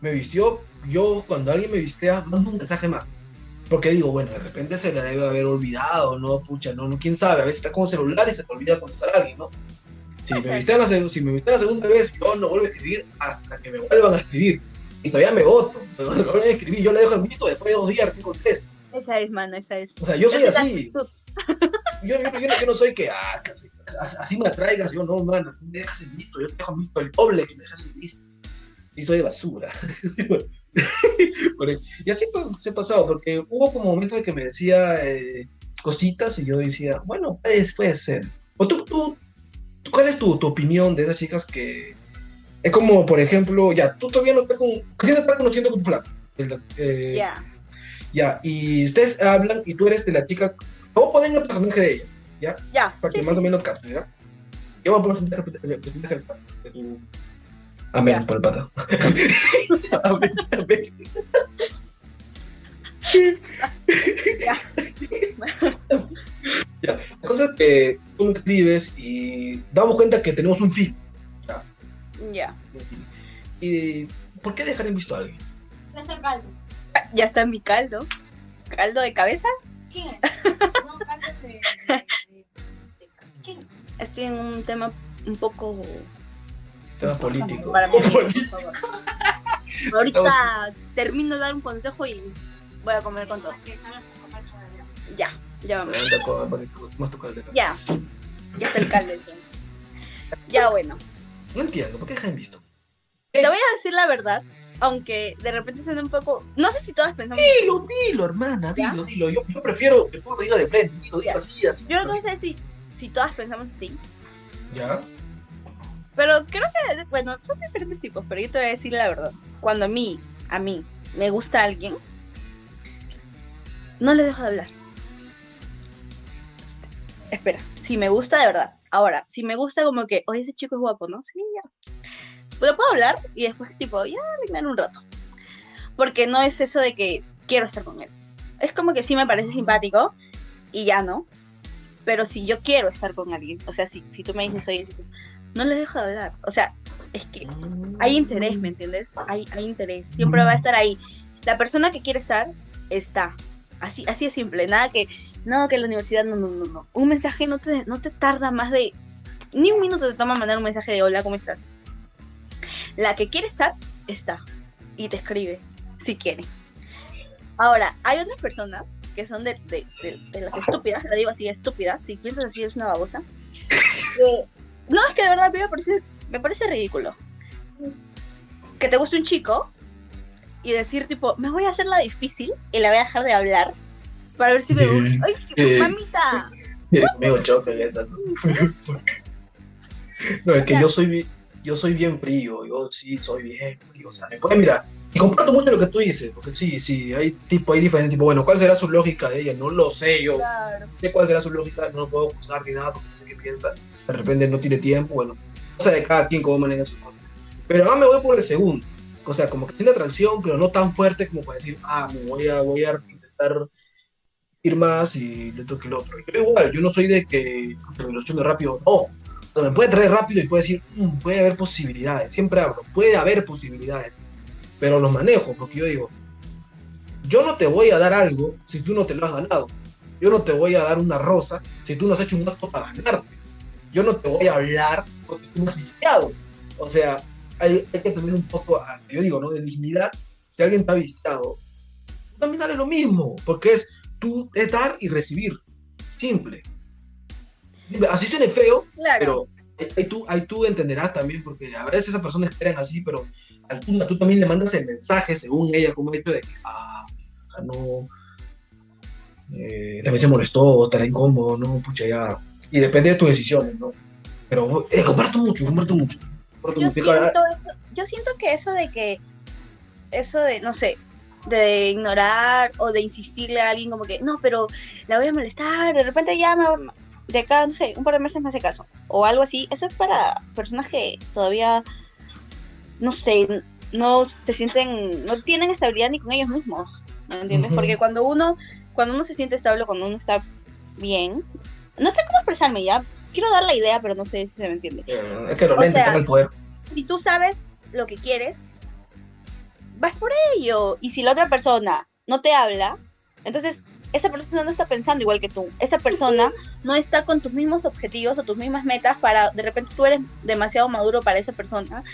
[SPEAKER 1] me vistió, yo cuando alguien me vistea, mando un mensaje más. Porque digo, bueno, de repente se la debe haber olvidado, ¿no? Pucha, no, no, quién sabe, a veces estás con el celular y se te olvida contestar a alguien, ¿no? Si me, vistean la, si me vistean la segunda vez, yo no vuelvo a escribir hasta que me vuelvan a escribir. Y todavía me voto, me vuelven a escribir, yo le dejo en visto después de dos días recién contesto.
[SPEAKER 2] Esa es, mano, esa es.
[SPEAKER 1] O sea, yo soy
[SPEAKER 2] la
[SPEAKER 1] así. Yo, yo, yo, yo no soy que, ah, que así, así- me atraigas, yo no, mano, me dejas en visto, yo te dejo en visto el doble que me dejas en visto. Y soy de basura. Y así pues, se ha pasado, porque hubo como momentos de que me decía eh, cositas y yo decía, bueno, pues, puede ser. O tú, tú, ¿cuál es tu, tu opinión de esas chicas que es como, por ejemplo, ya, tú todavía no estás con, recién estás conociendo con tu flaco. eh,
[SPEAKER 2] Ya.
[SPEAKER 1] ya, y ustedes hablan y tú eres de la chica. Vamos a poner el personaje de ella,
[SPEAKER 2] Ya.
[SPEAKER 1] para que
[SPEAKER 2] sí,
[SPEAKER 1] más
[SPEAKER 2] sí,
[SPEAKER 1] o
[SPEAKER 2] sí.
[SPEAKER 1] menos capte, ¿ya? Yo voy a poner el personaje el personaje del pata, de tu- Amén,
[SPEAKER 2] Ya.
[SPEAKER 1] por el pata. amén, amén.
[SPEAKER 2] Ya.
[SPEAKER 1] Ya, La cosa es que tú me escribes y damos cuenta que tenemos un fin.
[SPEAKER 2] Ya.
[SPEAKER 1] ¿Y por qué dejar en visto a alguien?
[SPEAKER 3] César Calvo.
[SPEAKER 2] Ya está en mi caldo. ¿Caldo de cabeza?
[SPEAKER 3] No, de, de, de-.
[SPEAKER 2] Estoy en un tema un poco.
[SPEAKER 1] Tema político.
[SPEAKER 2] Para mí,
[SPEAKER 1] Político.
[SPEAKER 2] por favor. Ahorita termino de dar un consejo y voy a comer con todo. Ya, ya vamos. Ya. Ya está el caldo. Ya bueno.
[SPEAKER 1] No entiendo, ¿por qué dejar en visto?
[SPEAKER 2] Te voy a decir la verdad, aunque de repente suena un poco. No sé si todas pensamos.
[SPEAKER 1] Dilo, dilo, hermana,
[SPEAKER 2] ¿Ya?
[SPEAKER 1] dilo, dilo. Yo, yo prefiero que tú lo digas de frente, dilo, dilo así, así.
[SPEAKER 2] Yo no
[SPEAKER 1] así.
[SPEAKER 2] sé si, si todas pensamos así.
[SPEAKER 1] ¿Ya?
[SPEAKER 2] Pero creo que, bueno, son diferentes tipos, pero yo te voy a decir la verdad. Cuando a mí, a mí, me gusta alguien, no le dejo de hablar. Espera, si me gusta de verdad. Ahora, si me gusta como que, oye, ese chico es guapo, ¿no? Sí, ya. Lo puedo hablar y después tipo, ya, vengan un rato. Porque no es eso de que quiero estar con él. Es como que sí me parece simpático y ya no. Pero si yo quiero estar con alguien, o sea, si, si tú me dices, oye, no le dejo de hablar. O sea, es que hay interés, ¿me entiendes? Hay, hay interés, siempre va a estar ahí. La persona que quiere estar, está. Así, así es simple, nada que, no, que la universidad, no, no, no, no. Un mensaje no te, no te tarda más de, ni un minuto te toma mandar un mensaje de hola, ¿cómo estás? La que quiere estar, está. Y te escribe, si quiere. Ahora, hay otras personas que son de, de, de- de las estúpidas, lo digo así, estúpidas, si piensas así es una babosa. que- no, es que de verdad a mí me parece, me parece ridículo. Que te guste un chico y decir tipo, me voy a hacer la difícil y la voy a dejar de hablar para ver si me gusta. ¡Ay,
[SPEAKER 1] Eh.
[SPEAKER 2] mamita!
[SPEAKER 1] Esas. No, es que yo soy, yo soy bien frío, yo sí soy bien frío, o sea, me puede mirar. Y comparto mucho lo que tú dices, porque sí, sí, hay tipo, hay diferentes tipos. Bueno, ¿cuál será su lógica de ella? No lo sé yo.
[SPEAKER 2] Claro.
[SPEAKER 1] sé cuál será su lógica, no puedo juzgar ni nada porque no sé qué piensa. De repente no tiene tiempo, bueno, cosa de cada quien cómo maneja sus cosas. Pero ahora me voy por el segundo. O sea, como que tiene atracción, pero no tan fuerte como para decir, ah, me voy a, voy a intentar ir más y le toque el otro. Yo igual, yo no soy de que me ilusione rápido, no. Me puede traer rápido y puede decir, "Mm, puede haber posibilidades. Siempre hablo, puede haber posibilidades. Pero los manejo, porque yo digo, yo no te voy a dar algo si tú no te lo has ganado. Yo no te voy a dar una rosa si tú no has hecho un acto para ganarte. Yo no te voy a hablar porque tú me has visitado. O sea, hay, hay que tener un poco, yo digo, ¿no? De dignidad. Si alguien te ha visitado, también dale lo mismo, porque es tú es dar y recibir. Simple. Así suene feo,
[SPEAKER 2] Claro.
[SPEAKER 1] pero ahí, tú, ahí tú entenderás también, porque a veces esas personas esperan así, pero al tú, tú también le mandas el mensaje, según ella, como hecho de que, ah, no, eh, también se molestó, estará incómodo, ¿no? Pucha, ya. Y depende de tus decisiones, ¿no? Pero eh, comparto mucho, comparto mucho. Comparto
[SPEAKER 2] yo
[SPEAKER 1] mucho.
[SPEAKER 2] Siento eso, yo siento que eso de que, eso de, no sé, de ignorar o de insistirle a alguien como que, no, pero la voy a molestar, de repente ya me- de acá, no sé, un par de meses me hace caso, o algo así, eso es para personas que todavía, no sé, no se sienten, no tienen estabilidad ni con ellos mismos, ¿me entiendes?
[SPEAKER 1] Ujú.
[SPEAKER 2] Porque cuando uno, cuando uno se siente estable, cuando uno está bien, no sé cómo expresarme ya, quiero dar la idea, pero no sé si se me entiende
[SPEAKER 1] eh, es que los
[SPEAKER 2] o
[SPEAKER 1] lentes
[SPEAKER 2] sea,
[SPEAKER 1] tengan el poder.
[SPEAKER 2] si tú sabes lo que quieres, vas por ello. Y si la otra persona no te habla, entonces esa persona no está pensando igual que tú. Esa persona no está con tus mismos objetivos o tus mismas metas para, de repente tú eres demasiado maduro para esa persona,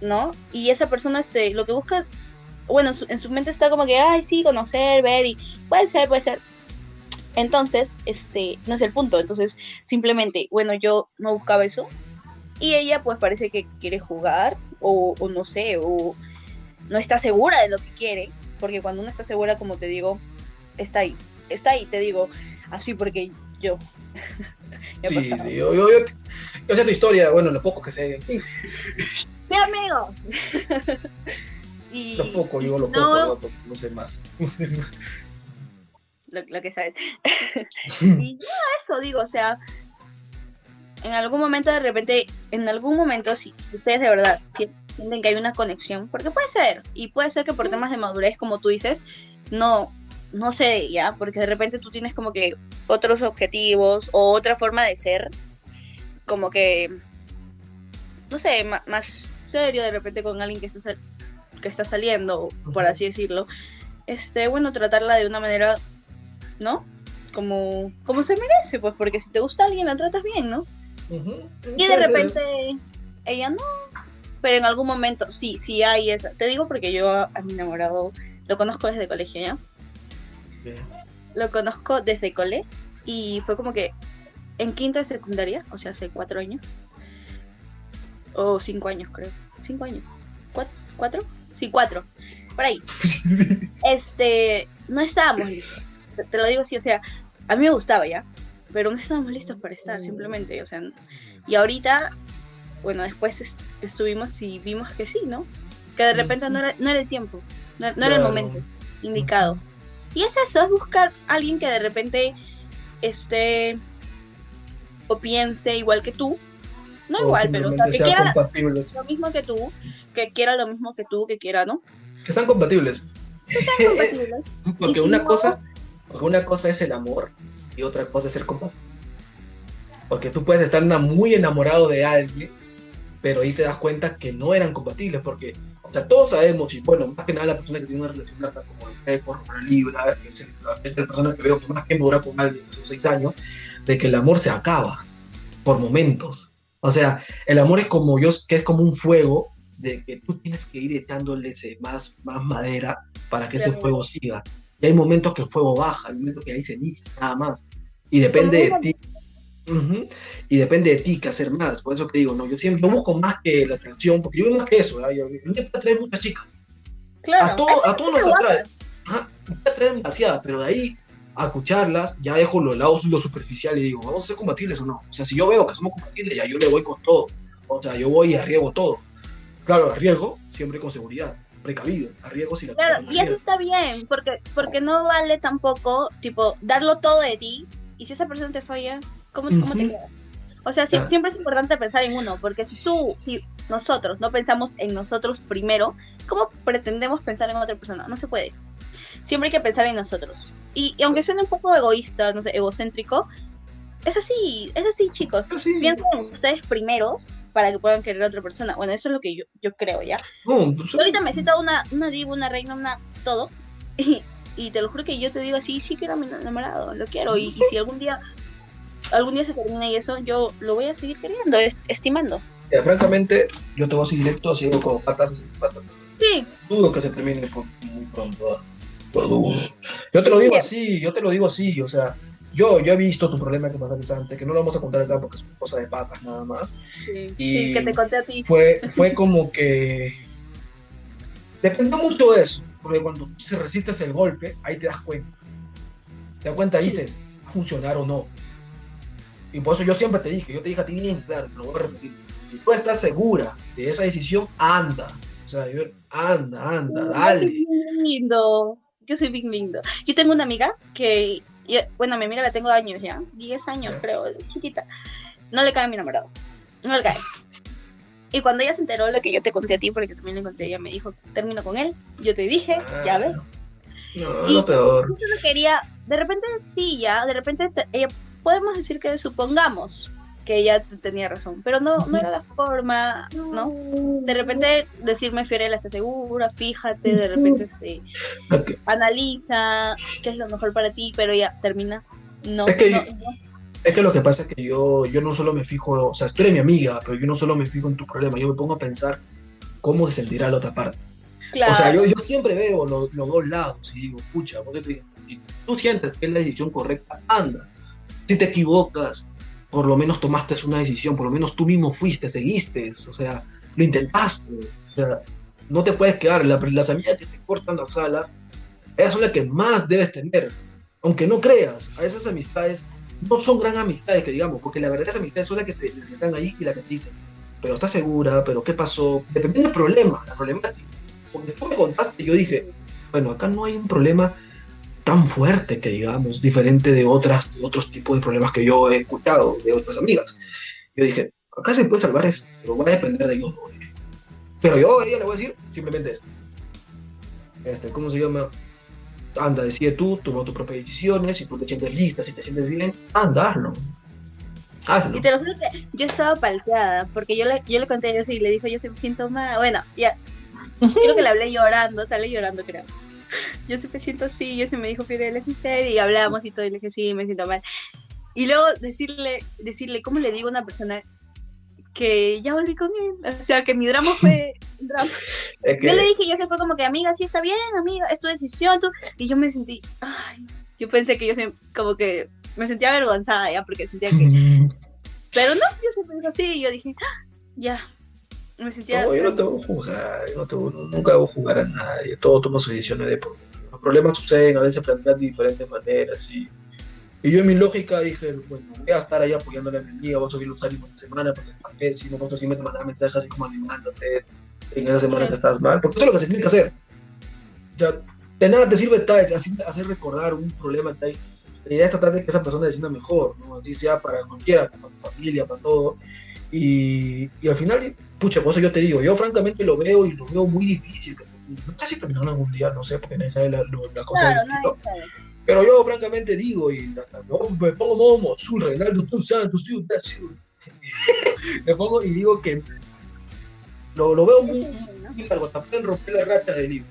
[SPEAKER 2] ¿no? Y esa persona, este, lo que busca, bueno, en su, en su mente está como que, ay, sí, conocer, ver, y puede ser, puede ser. Entonces, este, no es el punto. Entonces, simplemente, bueno, yo no buscaba eso, y ella pues parece que quiere jugar o, o no sé, o no está segura de lo que quiere, porque cuando uno está segura, como te digo, está ahí, está ahí, te digo, así porque yo.
[SPEAKER 1] Sí, yo, yo, yo, yo sé tu historia, bueno, lo poco que sé.
[SPEAKER 2] ¡Mi amigo! y,
[SPEAKER 1] Lo poco,
[SPEAKER 2] y
[SPEAKER 1] digo lo
[SPEAKER 2] no,
[SPEAKER 1] poco, no, sé más.
[SPEAKER 2] lo, lo que sabes. y ya eso digo, o sea, en algún momento de repente, en algún momento, si, si ustedes de verdad si- sienten que hay una conexión, porque puede ser, y puede ser que por temas de madurez, como tú dices, no, no sé ya, porque de repente tú tienes como que otros objetivos o otra forma de ser, como que, no sé, más serio de repente con alguien que está, sal- que está saliendo, por así decirlo, este, bueno, tratarla de una manera, ¿no? Como, como se merece, pues, porque si te gusta alguien, la tratas bien, ¿no? Y de repente ella no, pero en algún momento sí, sí hay esa. Te digo porque yo a, a mi enamorado lo conozco desde colegio, ¿ya?
[SPEAKER 1] Bien.
[SPEAKER 2] Lo conozco desde cole y fue como que en quinta de secundaria, o sea, hace cuatro años. O cinco años, creo. Cinco años. ¿Cuat- ¿Cuatro? Sí, cuatro. Por ahí. Este, no estábamos listos. Te, lo digo así, o sea, a mí me gustaba ya, pero no estábamos listos para estar, simplemente, o sea, y ahorita, bueno, después es- estuvimos y vimos que sí, ¿no? Que de repente no era, no era el tiempo, no, no era el momento indicado. Y es eso, es buscar a alguien que de repente esté o piense igual que tú, no
[SPEAKER 1] O
[SPEAKER 2] igual, pero o sea, que quiera lo mismo que tú, que quiera lo mismo que tú, que quiera, ¿no?
[SPEAKER 1] Que sean compatibles.
[SPEAKER 2] Sean compatibles.
[SPEAKER 1] Porque
[SPEAKER 2] si
[SPEAKER 1] una
[SPEAKER 2] no-
[SPEAKER 1] cosa, porque una cosa es el amor y otra cosa es ser compatible. Porque tú puedes estar muy enamorado de alguien, pero ahí te das cuenta que no eran compatibles, porque O sea, todos sabemos, y bueno, más que nada la persona que tiene una relación larga como el por una libra, que es la persona que veo que más tiempo dura con alguien, esos seis años, de que el amor se acaba por momentos. O sea, el amor es como yo, que es como un fuego de que tú tienes que ir echándole más, más madera para que ese fuego siga. Y hay momentos que el fuego baja, hay momentos que hay ceniza, nada más. Y depende de
[SPEAKER 2] Como
[SPEAKER 1] ti. Ujú. Y depende de ti qué hacer más. Por eso que digo, no, yo siempre yo busco más que la atracción, porque yo veo más que eso. ¿verdad? Yo, yo me atraer muchas chicas.
[SPEAKER 2] Claro.
[SPEAKER 1] A, todo, a todos nos atrae. Ajá, me atraen demasiadas, pero de ahí a escucharlas, ya dejo lo lado lo superficial y digo, ¿vamos a ser compatibles o no? O sea, si yo veo que somos compatibles, ya yo le voy con todo. O sea, yo voy y arriesgo todo. Claro, arriesgo siempre con seguridad, precavido, arriesgo si la
[SPEAKER 2] Claro, y eso está bien, porque, porque no vale tampoco, tipo, darlo todo de ti, y si esa persona te falla, ¿cómo, cómo te quedas? O sea, sí-
[SPEAKER 1] Claro.
[SPEAKER 2] siempre es importante pensar en uno, porque si tú, si nosotros no pensamos en nosotros primero, ¿cómo pretendemos pensar en otra persona? No se puede. Siempre hay que pensar en nosotros. Y, y aunque suene un poco egoísta, no sé, egocéntrico, es así, es así, chicos.
[SPEAKER 1] Ah, sí.
[SPEAKER 2] Piensen en ustedes primeros para que puedan querer a otra persona. Bueno, eso es lo que yo, yo creo, ¿ya?
[SPEAKER 1] No, pues,
[SPEAKER 2] Yo ahorita me siento una, una diva, una reina, una todo. Y, y te lo juro que yo te digo así, sí quiero a mi enamorado, lo quiero. Y, y si algún día algún día se termina y eso, yo lo voy a seguir queriendo, es- estimando.
[SPEAKER 1] mira, francamente, yo te voy así directo, así como patas, así, patas.
[SPEAKER 2] Sí,
[SPEAKER 1] dudo que se termine por- muy pronto. ¿ah? Lo dudo. Yo te lo digo así, yo te lo digo así, o sea, yo, yo he visto tu problema que pasaste antes, que no lo vamos a contar acá porque es una cosa de patas nada más.
[SPEAKER 2] sí,
[SPEAKER 1] Y-
[SPEAKER 2] sí, que te conté a ti.
[SPEAKER 1] Fue, fue como que dependió mucho de eso, porque cuando se resistes el golpe, ahí te das cuenta. Te das cuenta y
[SPEAKER 2] Sí.
[SPEAKER 1] dices, ¿va a funcionar o no? Y por eso yo siempre te dije, yo te dije a ti bien claro, lo voy a repetir. Si tú estás segura de esa decisión, anda. O sea, yo- anda, anda,
[SPEAKER 2] Yo
[SPEAKER 1] dale.
[SPEAKER 2] bien lindo. Yo soy bien lindo. Yo tengo una amiga que, yo- bueno, mi amiga la tengo años ya, 10 años creo, chiquita. No le cae a mi enamorado. No le cae. Y cuando ella se enteró lo que yo te conté a ti, porque también le conté, ella me dijo, termino con él. Yo te dije, ya ves.
[SPEAKER 1] No,
[SPEAKER 2] Y-
[SPEAKER 1] lo peor.
[SPEAKER 2] Yo no quería, de repente sí, ya, de repente te- ella, podemos decir que supongamos que ella tenía razón, pero no, no era la forma, ¿no? De repente decirme Fiorella se asegura, fíjate, de repente se analiza qué es lo mejor para ti, pero ya termina. No,
[SPEAKER 1] Es que-
[SPEAKER 2] no, no.
[SPEAKER 1] Es que lo que pasa es que yo, yo no solo me fijo, o sea, tú eres mi amiga, pero yo no solo me fijo en tu problema, yo me pongo a pensar cómo se sentirá la otra parte.
[SPEAKER 2] Claro.
[SPEAKER 1] O sea, yo, yo siempre veo lo- los dos lados y digo, pucha, vos te- si tú sientes que es la decisión correcta, anda. Si te equivocas, por lo menos tomaste una decisión, por lo menos tú mismo fuiste, seguiste, o sea, lo intentaste. O sea, no te puedes quedar. La- las amigas que te cortan las alas, esas son las que más debes tener. Aunque no creas, a esas amistades no son gran amistades, que digamos, porque la verdad esas amistades son las que, te- las que están ahí y las que te dicen, pero estás segura, pero ¿qué pasó? Dependiendo del problema, la problemática. Porque tú me contaste, yo dije, bueno, acá no hay un problema tan fuerte que digamos, diferente de otras, de otros tipos de problemas que yo he escuchado de otras amigas. Yo dije, acá se puede salvar eso, pero va a depender de ellos. Pero yo a ella le voy a decir simplemente esto. Este, ¿cómo se llama? Anda, decide tú, toma tus propias decisiones, si tú te sientes lista, si te sientes bien, anda, hazlo. Hazlo.
[SPEAKER 2] Y te lo juro que yo estaba palteada, porque yo le, yo le conté a ella y le dijo, yo se me siento mal. Bueno, ya, creo que le hablé llorando, tal vez llorando, creo. Yo se me siento así, yo se me dijo, Fiorella, es en serio, y hablamos y todo, y le dije, sí, me siento mal. Y luego decirle, decirle, ¿cómo le digo a una persona que ya volví con él? O sea, que mi drama fue un drama.
[SPEAKER 1] Es que-
[SPEAKER 2] Yo le dije, ya se fue como que, amiga, sí está bien, amiga, es tu decisión, tú. Y yo me sentí, ay, yo pensé que yo se, como que me sentía avergonzada ya, porque sentía que pero no, yo siempre digo así, y yo dije, "Ah, ya. Me sentía.
[SPEAKER 1] No, yo no te voy a juzgar, yo no te nunca voy a juzgar a nadie, todo toma sus decisiones de por Los problemas suceden, a veces se plantean de diferentes maneras y, y yo en mi lógica dije, bueno, voy a estar ahí apoyándole a mi amiga, voy a subir los ánimos de semana porque está pésimo, vos así me te mandaba mensajes así como animándote en esa semana
[SPEAKER 2] Sí.
[SPEAKER 1] que estás mal, porque eso es lo que se tiene que hacer. Sea, de nada te sirve estar, así- hacer recordar un problema que hay. La idea es tratar de que esa persona se sienta mejor, ¿no? así sea para cualquiera, para tu familia, para todo. Y, y al final, pucha, por eso yo te digo, yo francamente lo veo y lo veo muy difícil. No sé si terminarán algún día, no sé, porque nadie sabe la, lo- la cosa
[SPEAKER 2] Claro,
[SPEAKER 1] del. Pero yo francamente digo, y hasta yo me pongo modo Mosul, Reinaldo, tú Santos, tú Brasil. me pongo y digo que lo, lo veo muy, muy largo, hasta pueden romper la racha del libro.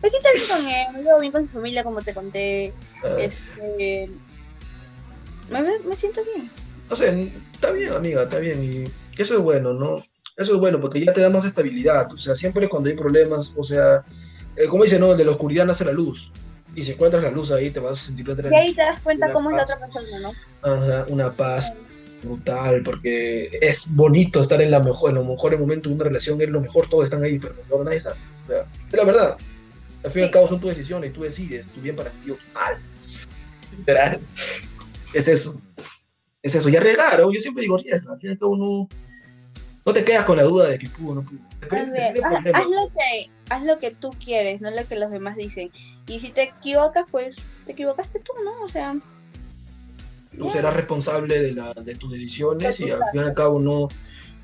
[SPEAKER 2] Pues sí, está bien con él, llevo bien con su familia, como te conté.
[SPEAKER 1] Ah.
[SPEAKER 2] Me, me siento bien.
[SPEAKER 1] no sé, está bien, amiga, está bien. Y eso es bueno, ¿no? Eso es bueno porque ya te da más estabilidad. O sea, siempre cuando hay problemas, o sea, eh, como dice, ¿no? De la oscuridad nace la luz. Y si encuentras la luz ahí, te vas a sentir
[SPEAKER 2] Y ahí te das cuenta cómo es la
[SPEAKER 1] paz.
[SPEAKER 2] otra persona, ¿no?
[SPEAKER 1] Ajá, una paz brutal, porque es bonito estar en la mejor, en los mejores momentos de una relación, es lo mejor, todos están ahí, pero no nadie sabe. O sea, es la verdad. Al fin y al cabo son tus decisiones, tú decides, tu bien para ti o tu mal. Literal. Es eso. Es eso. Y arriesgar, yo siempre digo arriesga. Al fin y al cabo no, te quedas con la duda de que pudo o no pudo.
[SPEAKER 2] Haz, haz- lo que, haz lo que tú quieres, no lo que los demás dicen. Y si te equivocas, pues te equivocaste tú, ¿no? O sea,
[SPEAKER 1] tú serás responsable de, la, de tus decisiones
[SPEAKER 2] De
[SPEAKER 1] y al fin y al cabo no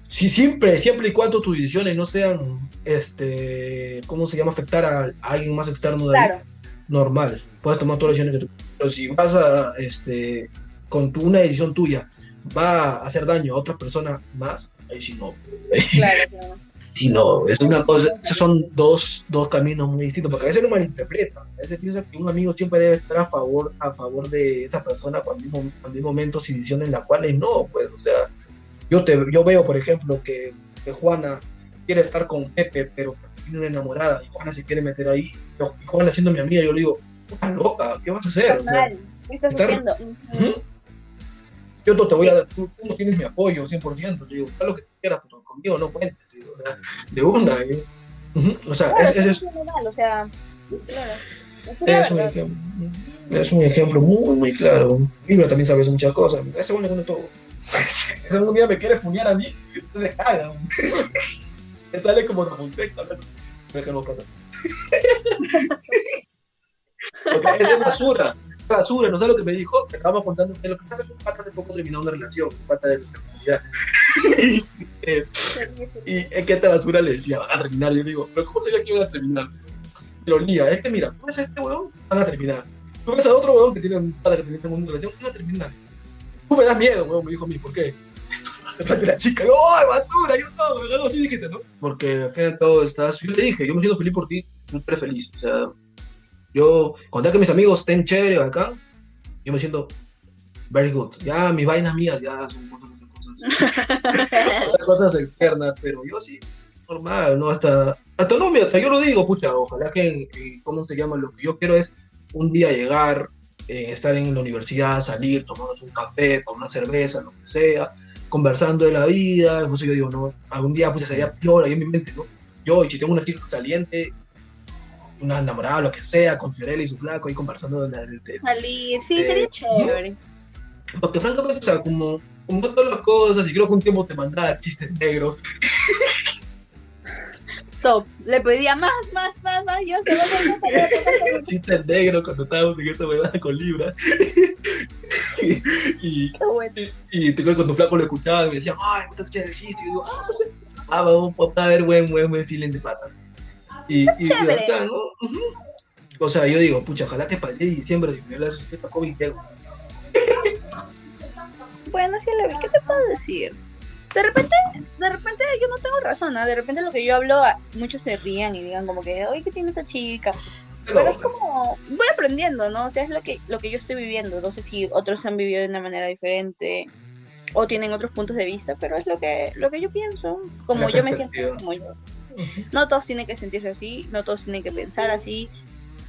[SPEAKER 1] si siempre siempre y cuando tus decisiones no sean este cómo se llama afectar a, a alguien más externo de ahí,
[SPEAKER 2] claro.
[SPEAKER 1] Normal. Puedes tomar todas las decisiones que tú pero si vas a este con tu, una decisión tuya va a hacer daño a otra persona más ahí sí no.
[SPEAKER 2] Claro, claro.
[SPEAKER 1] Sí, no, es una cosa, esos son dos, dos caminos muy distintos, porque a veces lo malinterpreta, a veces piensa que un amigo siempre debe estar a favor, a favor de esa persona cuando hay, cuando hay momentos y decisiones en las cuales no, pues, o sea, yo, te, yo veo, por ejemplo, que, que Juana quiere estar con Pepe, pero tiene una enamorada, y Juana se quiere meter ahí, y Juana siendo mi amiga, yo le digo, estás loca, ¿qué vas a hacer? O sea,
[SPEAKER 2] Mal. ¿Qué estás
[SPEAKER 1] estar-
[SPEAKER 2] haciendo?
[SPEAKER 1] Yo no te voy a dar, tú, tú no tienes mi apoyo 100%, te digo, haz lo que quieras, pero conmigo no cuentes, te digo, de una. ¿eh? O sea,
[SPEAKER 2] Claro,
[SPEAKER 1] es, es,
[SPEAKER 2] es normal, o sea, claro. Es que
[SPEAKER 1] es
[SPEAKER 2] la
[SPEAKER 1] un ejemplo, es un ejemplo muy, muy claro. Libra también sabes muchas cosas, ese bueno con todo. Ese un día me quiere funear a mí, entonces. Me sale como Rapunzel, hablando. Dejemos patas. Porque es de basura, basura, no sé lo que me dijo, me estábamos contando que lo que pasa es que un pata hace poco terminó una relación, un pata de la comunidad. Eh, y es que esta basura le decía, van a terminar, y yo digo, pero ¿cómo sabía que iban a terminar? Pero Lía, es que mira, tú ves a este huevón, van a terminar. Tú ves a otro huevón que tiene un pata que tiene una relación, van a terminar. Tú me das miedo, huevón, me dijo a mí, ¿por qué? Se parte la chica, ¡ay, basura! Yo no, me así dijiste, ¿no? Porque al fin y al cabo estás, yo le dije, yo me siento feliz por ti, eres feliz, o sea, yo, cuando que mis amigos estén chéveres acá, yo me siento very good. Ya mis vainas mías ya son cosas, cosas, otras cosas externas, pero yo sí, normal, ¿no? Hasta, hasta no, hasta yo lo digo, pucha, ojalá que, que- ¿cómo se llama? Lo que yo quiero es un día llegar, eh, estar en la universidad, salir, tomarnos un café, tomar una cerveza, lo que sea, conversando de la vida, eso yo digo, no, algún día, pucha, sería peor ahí en mi mente, ¿no? Yo, y si tengo una chica saliente, una enamorada, lo que sea, con Fiorella y su flaco, ahí conversando de, la- de- de-
[SPEAKER 2] Salir, sí,
[SPEAKER 1] Eh,
[SPEAKER 2] sería chévere.
[SPEAKER 1] porque francamente, o sea, como, como todas las cosas, y creo que un tiempo te mandaba chistes negros,
[SPEAKER 2] Top. Le pedía más, más, más, más. Yo se lo
[SPEAKER 1] chistes negros cuando estábamos en esa huevada con Libra. y, y,
[SPEAKER 2] Qué bueno.
[SPEAKER 1] y te acuerdas cuando Flaco lo escuchaba y me decía, ay, me escuchar el chiste. Y yo digo, ah, no sé. Ah, vamos a ver buen, buen, buen feeling de patas. Y, y, y acá, ¿no? Ujú. O sea, yo digo, pucha, ojalá que para el 10 de diciembre, si me hablas de COVID, llego.
[SPEAKER 2] Bueno, sí, ¿qué te puedo decir? De repente, de repente yo no tengo razón, ¿ah? De repente lo que yo hablo, a- muchos se rían y digan como que, oye, ¿qué tiene esta chica? Pero
[SPEAKER 1] Pero,
[SPEAKER 2] es como, voy aprendiendo, ¿no? O sea, es lo que, lo que yo estoy viviendo. No sé si otros han vivido de una manera diferente o tienen otros puntos de vista, pero es lo que, lo que yo pienso. Como yo me siento como yo. No todos tienen que sentirse así, no todos tienen que pensar así.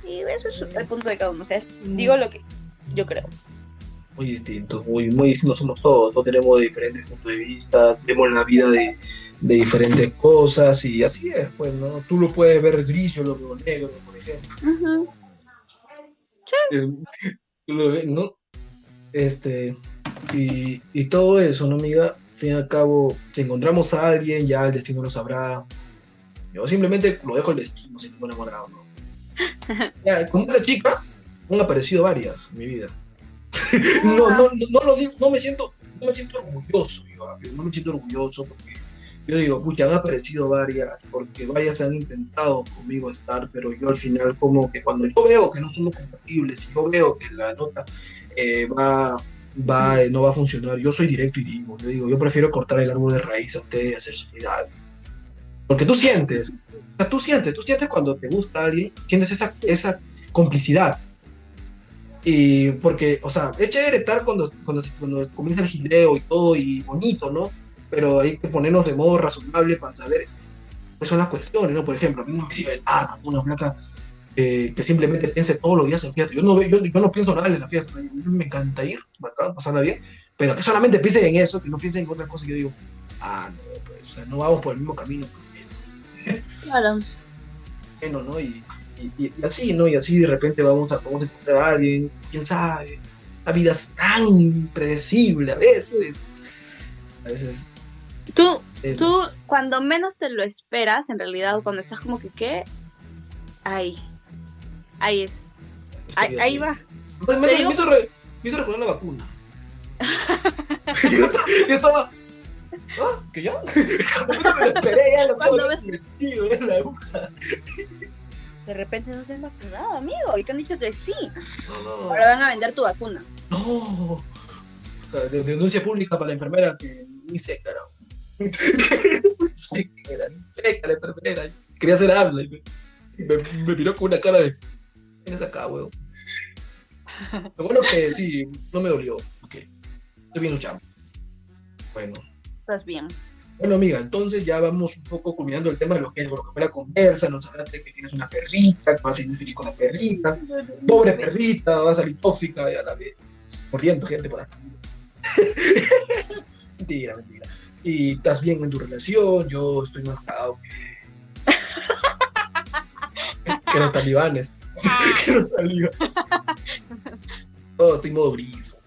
[SPEAKER 2] Y eso es el punto de cada uno. O sea, digo lo que yo creo.
[SPEAKER 1] Muy distintos, muy, muy distintos somos todos, todos tenemos diferentes puntos de vista, vemos la vida de, de diferentes cosas y así es, pues, ¿no? Tú lo puedes ver gris, yo lo veo negro, por ejemplo.
[SPEAKER 2] Ujú.
[SPEAKER 1] Eh, Tú lo ves, ¿no? Este, y, y todo eso, ¿no, amiga? Al fin y al cabo, si encontramos a alguien, ya el destino lo sabrá. Yo simplemente lo dejo al destino, si estoy enamorado, ¿no? Ya, con esa chica han aparecido varias en mi vida. No, no, no, no lo digo, no me siento, no me siento orgulloso, yo, no me siento orgulloso porque yo digo, pucha, han aparecido varias, porque varias han intentado conmigo estar, pero yo al final como que cuando yo veo que no somos compatibles, yo veo que la nota eh, va, va, eh, no va a funcionar. Yo soy directo y digo, yo digo, yo prefiero cortar el árbol de raíz a usted y hacer sufrir a alguien. Porque tú sientes, o sea, tú sientes, tú sientes cuando te gusta alguien, sientes esa, esa complicidad. Y porque, o sea, es chévere estar cuando, cuando, cuando comienza el gileo y todo y bonito, ¿no? Pero hay que ponernos de modo razonable para saber cuáles son las cuestiones, ¿no? Por ejemplo, a mí no me sirve nada una placa eh, que simplemente piense todos los días en fiesta. Yo no, yo, yo no pienso nada en la fiesta, a mí me encanta ir, bacán, pasarla bien, pero que solamente piensen en eso, que no piensen en otras cosas. Yo digo, ah, no, pues, o sea, no vamos por el mismo camino.
[SPEAKER 2] Claro.
[SPEAKER 1] Bueno, ¿no? Y, y, y- y así, ¿no? Y así de repente vamos a, vamos a encontrar a alguien, quién sabe. La vida es tan impredecible a veces. A veces.
[SPEAKER 2] Tú,
[SPEAKER 1] eh,
[SPEAKER 2] tú, cuando menos te lo esperas, en realidad, cuando estás como que, ¿qué? Ahí. Ahí es. Ahí, ahí va.
[SPEAKER 1] Me, me-
[SPEAKER 2] Te
[SPEAKER 1] me
[SPEAKER 2] digo-
[SPEAKER 1] hizo, re- me hizo recordar la vacuna. yo, yo estaba. ¿Ah? ¿Que ya? Cuando me lo esperé, ya lo
[SPEAKER 2] Cuando
[SPEAKER 1] estaba metido en la aguja.
[SPEAKER 2] De repente no te han vacunado, amigo, y te han dicho que sí.
[SPEAKER 1] No.
[SPEAKER 2] Ahora van a vender tu vacuna.
[SPEAKER 1] No. De- denuncia pública para la enfermera que ni seca era. Ni seca ni seca la enfermera. Quería hacer habla y me, y me, me miró con una cara de. Vienes acá, weón. Lo bueno que sí, no me dolió. Ok. Estoy bien luchando. Bueno.
[SPEAKER 2] Estás bien.
[SPEAKER 1] Bueno, amiga, entonces ya vamos un poco culminando el tema de lo que, lo que fue la conversa. Nos hablaste que tienes una perrita, que vas a ir feliz con la perrita. Pobre perrita, va a salir tóxica ya la vez. Mordiendo gente por acá. mentira, mentira. Y estás bien en tu relación, yo estoy más cagado que, que los talibanes. que los talibanes. Oh, estoy modo gris.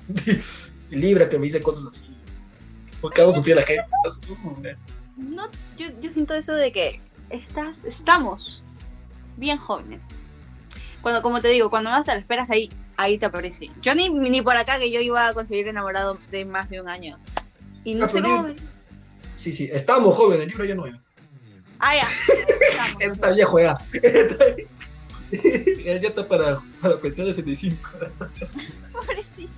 [SPEAKER 1] Y Libra que me dice cosas así. Porque hago sufrir a la gente.
[SPEAKER 2] No, yo, yo siento eso de que estás, estamos bien jóvenes. Cuando, como te digo, cuando más te lo esperas ahí, ahí te aparece. Yo ni, ni por acá que yo iba a conseguir enamorado de más de un año. Y no
[SPEAKER 1] Ah,
[SPEAKER 2] sé cómo.
[SPEAKER 1] Sí, sí, estamos jóvenes, el libro ya no es.
[SPEAKER 2] Ah, ya. Estamos.
[SPEAKER 1] Está viejo ya. Él ya está para, para pensión de 65.
[SPEAKER 2] Pobrecito.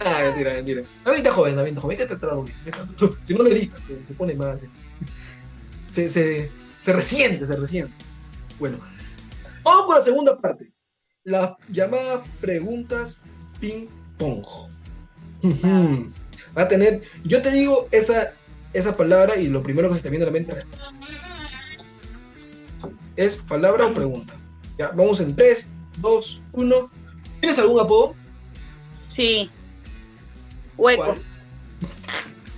[SPEAKER 1] Ah, mentira, mentira. También está joven, también está joven. Hay que tratarlo bien. Si no le digas, se- pone mal. Se, se, se, se resiente, se resiente. Bueno, vamos con la segunda parte. Las llamadas preguntas ping-pong. Va a tener, yo te digo esa, esa palabra y lo primero que se te viene a la mente es palabra o pregunta. Ya, vamos en 3, 2, 1. ¿Tienes algún apodo?
[SPEAKER 2] Sí. Hueco.
[SPEAKER 1] ¿Cuál?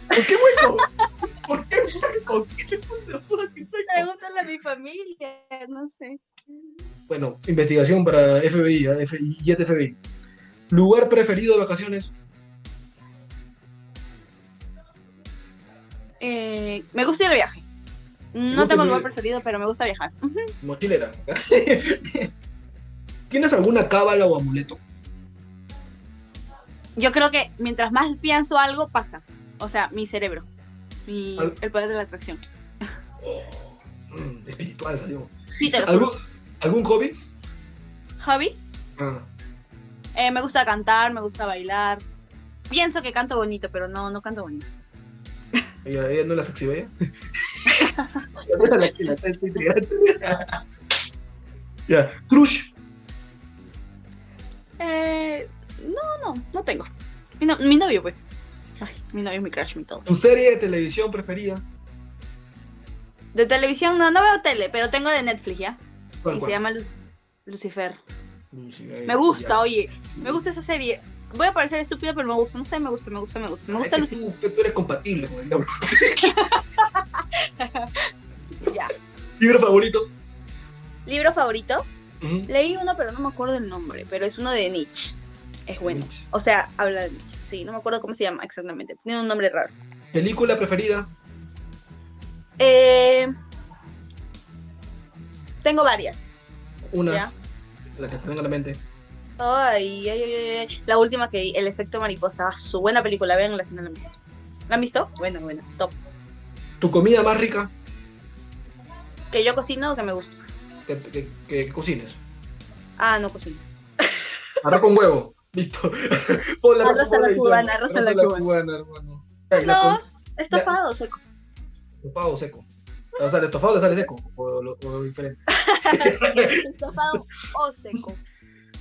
[SPEAKER 1] ¿Por qué hueco? ¿Por qué hueco? ¿Qué hueco?
[SPEAKER 2] Pregúntale a mi familia, no sé.
[SPEAKER 1] Bueno, investigación para FBI, Jet FBI. ¿Lugar preferido de vacaciones?
[SPEAKER 2] Eh, me gusta ir de viaje. No tengo lugar preferido, pero me gusta viajar.
[SPEAKER 1] Mochilera. ¿Tienes alguna cábala o amuleto?
[SPEAKER 2] Yo creo que mientras más pienso algo, pasa. O sea, mi cerebro. Mi, el poder de la atracción.
[SPEAKER 1] Oh, espiritual salió.
[SPEAKER 2] Sí, te lo
[SPEAKER 1] ¿Algún,
[SPEAKER 2] juro.
[SPEAKER 1] ¿Algún hobby?
[SPEAKER 2] Hobby.
[SPEAKER 1] Ah,
[SPEAKER 2] eh, me gusta cantar, me gusta bailar. Pienso que canto bonito, pero no, no canto bonito.
[SPEAKER 1] ella, ella no es la sexy bella. Ya, Crush.
[SPEAKER 2] No, tengo. Mi, no- mi novio, pues. Ay, mi novio es mi crush, mi todo.
[SPEAKER 1] ¿Tu serie de televisión preferida?
[SPEAKER 2] De televisión, no, no veo tele, pero tengo de Netflix, ¿ya?
[SPEAKER 1] ¿Cuál,
[SPEAKER 2] y se llama Lu- Lucifer. Me gusta,
[SPEAKER 1] ya.
[SPEAKER 2] oye. Me gusta esa serie. Voy a parecer estúpida, pero me gusta. No sé, me gusta, me gusta, me gusta. Me
[SPEAKER 1] Es
[SPEAKER 2] gusta
[SPEAKER 1] que
[SPEAKER 2] Lucifer.
[SPEAKER 1] tú, tú eres compatible con el diablo.
[SPEAKER 2] Ya.
[SPEAKER 1] ¿Libro favorito?
[SPEAKER 2] ¿Libro favorito? Leí uno, pero no me acuerdo el nombre. Pero es uno de Nietzsche. Es bueno. O sea, habla de Nietzsche. Sí, no me acuerdo cómo se llama exactamente. Tiene un nombre raro.
[SPEAKER 1] ¿Película preferida?
[SPEAKER 2] Eh, tengo varias.
[SPEAKER 1] Una,
[SPEAKER 2] ¿Ya?
[SPEAKER 1] la que te venga a la mente.
[SPEAKER 2] Ay, ay, ay, ay. La última que vi, El efecto mariposa. Ah, Su buena película, vean si no la han visto. ¿La han visto? Bueno, bueno, top.
[SPEAKER 1] ¿Tu comida más rica
[SPEAKER 2] Que yo cocino o que me gusta.
[SPEAKER 1] que, que- que cocines?
[SPEAKER 2] Ah, no cocino.
[SPEAKER 1] Arroz con huevo. Listo. Pon la-
[SPEAKER 2] Arroz a la cubana, arroz a la cubana.
[SPEAKER 1] hermano. La
[SPEAKER 2] No, estofado seco.
[SPEAKER 1] Estofado seco. O sea, el estofado le sale seco o, lo- o diferente.
[SPEAKER 2] estofado o seco.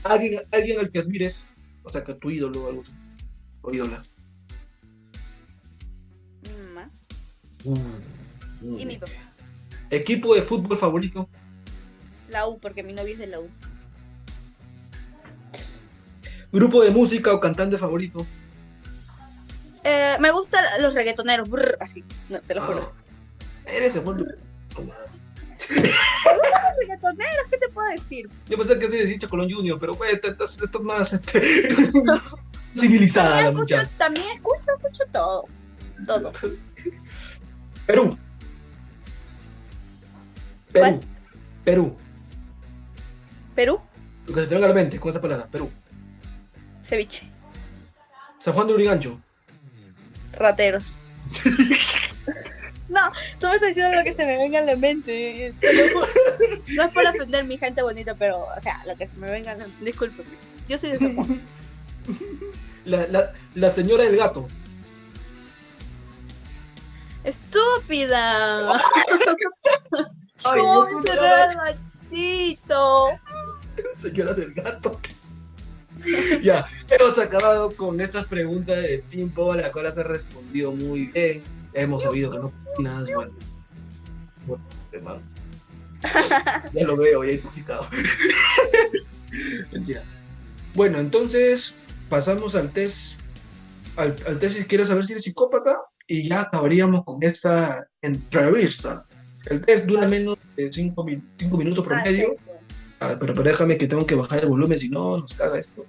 [SPEAKER 1] Alguien, alguien al que admires, o sea, que tu ídolo o algo. O ídola. Mm.
[SPEAKER 2] y mi papá.
[SPEAKER 1] Equipo de fútbol favorito.
[SPEAKER 2] La U, porque mi novio es de la U.
[SPEAKER 1] Grupo de música o cantante favorito.
[SPEAKER 2] Eh, me gustan los reggaetoneros, brr, así, no, te lo juro.
[SPEAKER 1] Ah, eres el mundo.
[SPEAKER 2] Los reggaetoneros, ¿qué te puedo decir?
[SPEAKER 1] Yo pensé que se decía Chacolón Junior, pero pues estás, estás más este, civilizada
[SPEAKER 2] También
[SPEAKER 1] muchacha.
[SPEAKER 2] escucho, también escucho, escucho todo. Todo.
[SPEAKER 1] Perú. Perú. Perú.
[SPEAKER 2] Perú,
[SPEAKER 1] Lo que se te venga a la mente con esa palabra. Perú.
[SPEAKER 2] Ceviche,
[SPEAKER 1] San Juan de Urigancho.
[SPEAKER 2] rateros. No, tú me estás diciendo lo que se me venga a la mente. No es por ofender mi gente bonita, pero, o sea, lo que se me venga a la mente. Discúlpeme. Yo soy de San Juan.
[SPEAKER 1] La, la, la señora del gato.
[SPEAKER 2] ¡Estúpida!
[SPEAKER 1] Ay,
[SPEAKER 2] ¿Cómo encerrar al gatito?
[SPEAKER 1] Señora del gato. ya, hemos acabado con estas preguntas de a las cuales has respondido muy bien. Hemos sabido que no opinas, bueno. Bueno, hermano. Ya lo veo, ya intoxicado. Mentira. Bueno, entonces pasamos al test. Al, al test si quieres saber si eres psicópata. Y ya acabaríamos con esta entrevista. El test dura menos de 5 minutos promedio. Ah, pero, pero déjame que tengo que bajar el volumen, si no, nos caga esto.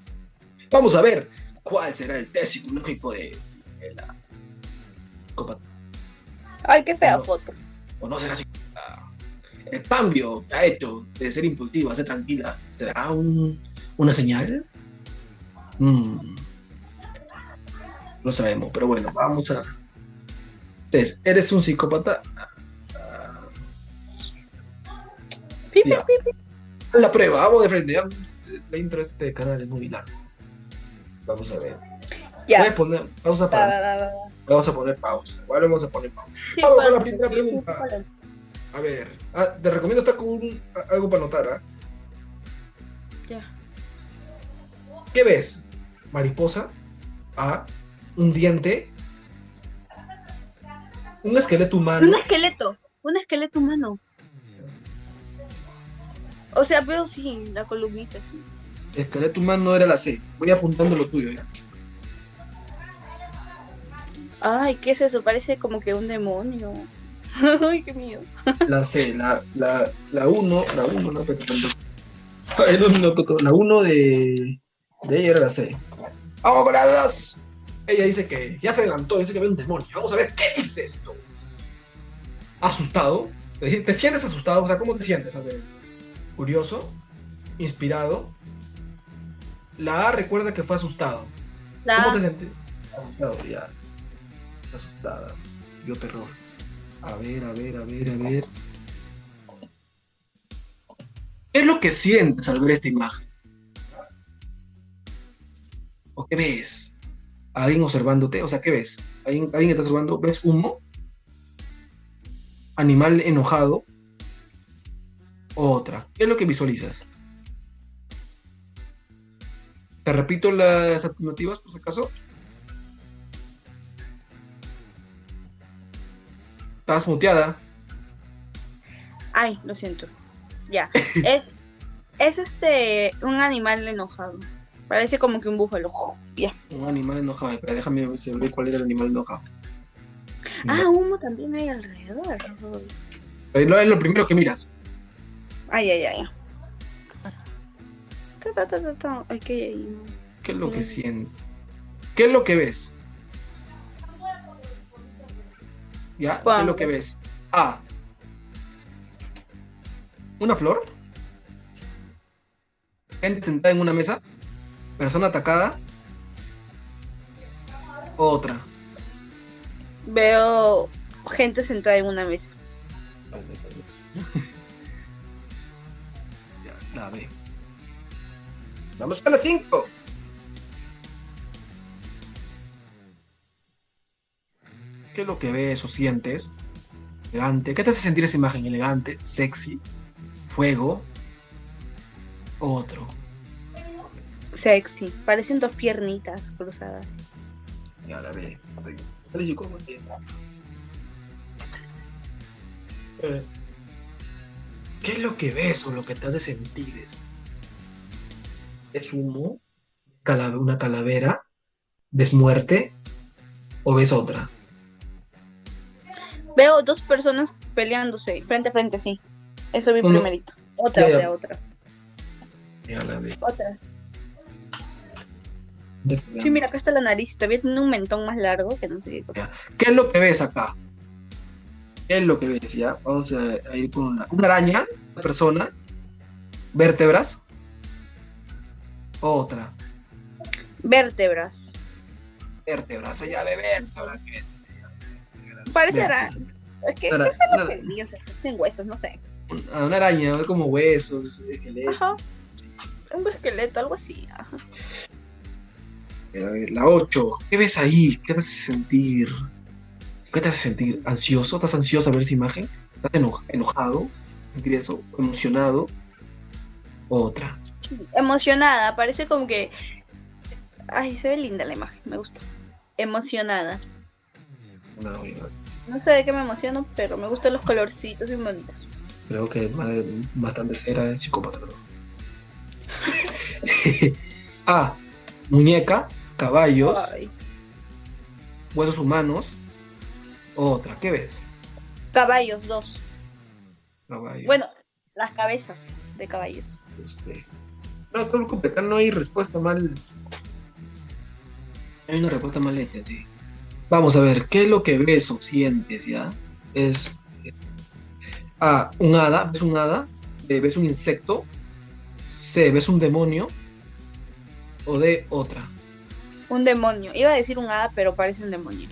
[SPEAKER 1] Vamos a ver cuál será el test psicológico de, de la psicópata.
[SPEAKER 2] Ay, qué fea
[SPEAKER 1] No.
[SPEAKER 2] foto.
[SPEAKER 1] O no será psicópata. El cambio que ha hecho de ser impulsiva a ser tranquila, ¿será un- una señal? Mm. No sabemos, pero bueno, vamos a. Test, ¿eres un psicópata?
[SPEAKER 2] Pi, pi.
[SPEAKER 1] La prueba, vamos de frente. ya. La intro de este canal es muy largo. Vamos a ver.
[SPEAKER 2] Ya.
[SPEAKER 1] Puedes poner pausa
[SPEAKER 2] Va,
[SPEAKER 1] para.
[SPEAKER 2] va, va, va, va.
[SPEAKER 1] Vamos a poner pausa. Igual vamos a poner pausa.
[SPEAKER 2] Sí,
[SPEAKER 1] Vamos
[SPEAKER 2] para-
[SPEAKER 1] la primera
[SPEAKER 2] sí,
[SPEAKER 1] pregunta.
[SPEAKER 2] para-
[SPEAKER 1] A ver, ah, te recomiendo estar con un- a- algo para anotar. ¿ah?
[SPEAKER 2] Ya.
[SPEAKER 1] ¿Qué ves? Mariposa. A. Un diente. Un esqueleto humano.
[SPEAKER 2] Un esqueleto, un esqueleto humano. O sea, veo sí, la columnita, sí.
[SPEAKER 1] Esqueleto humano era la C. Voy apuntando lo tuyo ya.
[SPEAKER 2] Ay, ¿qué es eso? Parece como que un demonio. Ay, qué miedo.
[SPEAKER 1] La C, la, la, la 1, la 1, no, pero no, no, no, La 1 de, de ella era la C. ¡Vamos con la 2! Ella dice que ya se adelantó, dice que ve un demonio. Vamos a ver qué dice esto. ¿Asustado? ¿Te, te sientes asustado? O sea, ¿cómo te sientes al ver esto? ¿Curioso? ¿Inspirado? La A recuerda que fue asustado. ¿Cómo te sentís? Asustado, ya. Asustada. Dio terror. A ver, a ver, a ver, a ver. ¿Qué es lo que sientes al ver esta imagen? ¿O qué ves? ¿Alguien observándote? O sea, ¿qué ves? ¿Alguien, alguien que está observando? ¿Ves humo? ¿Animal enojado? ¿O otra? ¿Qué es lo que visualizas? ¿Te repito las alternativas por si acaso? Estás muteada.
[SPEAKER 2] ay, lo siento. Ya. Es, es este, un animal enojado. Parece como que un búfalo. Ya.
[SPEAKER 1] Un animal enojado. Déjame ver cuál era el animal enojado.
[SPEAKER 2] Ah, humo también hay alrededor.
[SPEAKER 1] Pero no es lo primero que miras.
[SPEAKER 2] Ay, ay, ay. Ta, ta, ta, ta, ta. Ay, ¿qué hay ahí?
[SPEAKER 1] ¿Qué es lo que sientes? ¿Qué es lo que ves? ¿Ya? ¿Qué es lo que ves? A. ¿Una flor? Gente sentada en una mesa. Persona atacada. Otra.
[SPEAKER 2] Veo gente sentada en una mesa.
[SPEAKER 1] Vamos con la 5. ¿Qué es lo que ves o sientes? Elegante. ¿Qué te hace sentir esa imagen? Elegante, sexy, fuego, otro.
[SPEAKER 2] Sexy. Parecen dos piernitas cruzadas.
[SPEAKER 1] Y ahora ve. Eh, ¿Qué es lo que ves o lo que te hace sentir? Eso? ¿Es humo? Cala- ¿Una calavera? ¿Ves muerte? ¿O ves otra?
[SPEAKER 2] Veo dos personas peleándose frente a frente, sí. Eso vi
[SPEAKER 1] No, no.
[SPEAKER 2] primerito. Otra,
[SPEAKER 1] Ya, ya.
[SPEAKER 2] otra, otra.
[SPEAKER 1] Ya la ve.
[SPEAKER 2] Otra. Sí, mira, acá está la nariz. Todavía tiene un mentón más largo que no sé qué cosa.
[SPEAKER 1] ¿Qué es lo que ves acá? ¿Qué es lo que ves? Ya, vamos a, a ir con una, una araña, una persona, vértebras, otra,
[SPEAKER 2] Vértebras.
[SPEAKER 1] vértebras, ya ve vértebras.
[SPEAKER 2] Parecerá. Es que es lo que sea, parecen huesos, no sé.
[SPEAKER 1] Una, una araña, como huesos, esqueleto.
[SPEAKER 2] Ajá. Un esqueleto, algo así. Ajá.
[SPEAKER 1] A ver, la 8, ¿qué ves ahí? ¿Qué te hace sentir? ¿Qué te hace sentir? ¿Ansioso? ¿Estás ansioso a ver esa imagen? ¿Estás eno- enojado? ¿Sentir eso? ¿Emocionado? Otra.
[SPEAKER 2] Emocionada, parece como que. Ay, se ve linda la imagen, me gusta. Emocionada.
[SPEAKER 1] No,
[SPEAKER 2] sé de qué me emociono, pero me gustan los colorcitos bien bonitos.
[SPEAKER 1] creo que más- bastante era el psicópata. ¿no? ah, muñeca, caballos,
[SPEAKER 2] Ay.
[SPEAKER 1] huesos humanos. Otra, ¿qué ves?
[SPEAKER 2] Caballos, dos.
[SPEAKER 1] Caballos.
[SPEAKER 2] Bueno, las cabezas de caballos.
[SPEAKER 1] Este, No, todo completar no hay respuesta mal. Hay una respuesta mal hecha, sí. Vamos a ver, ¿qué es lo que ves o sientes ya? Es. A. Un hada, ves un hada. B. Ves un insecto. C. Ves un demonio. O D. Otra.
[SPEAKER 2] Un demonio. Iba a decir un hada, pero parece un demonio.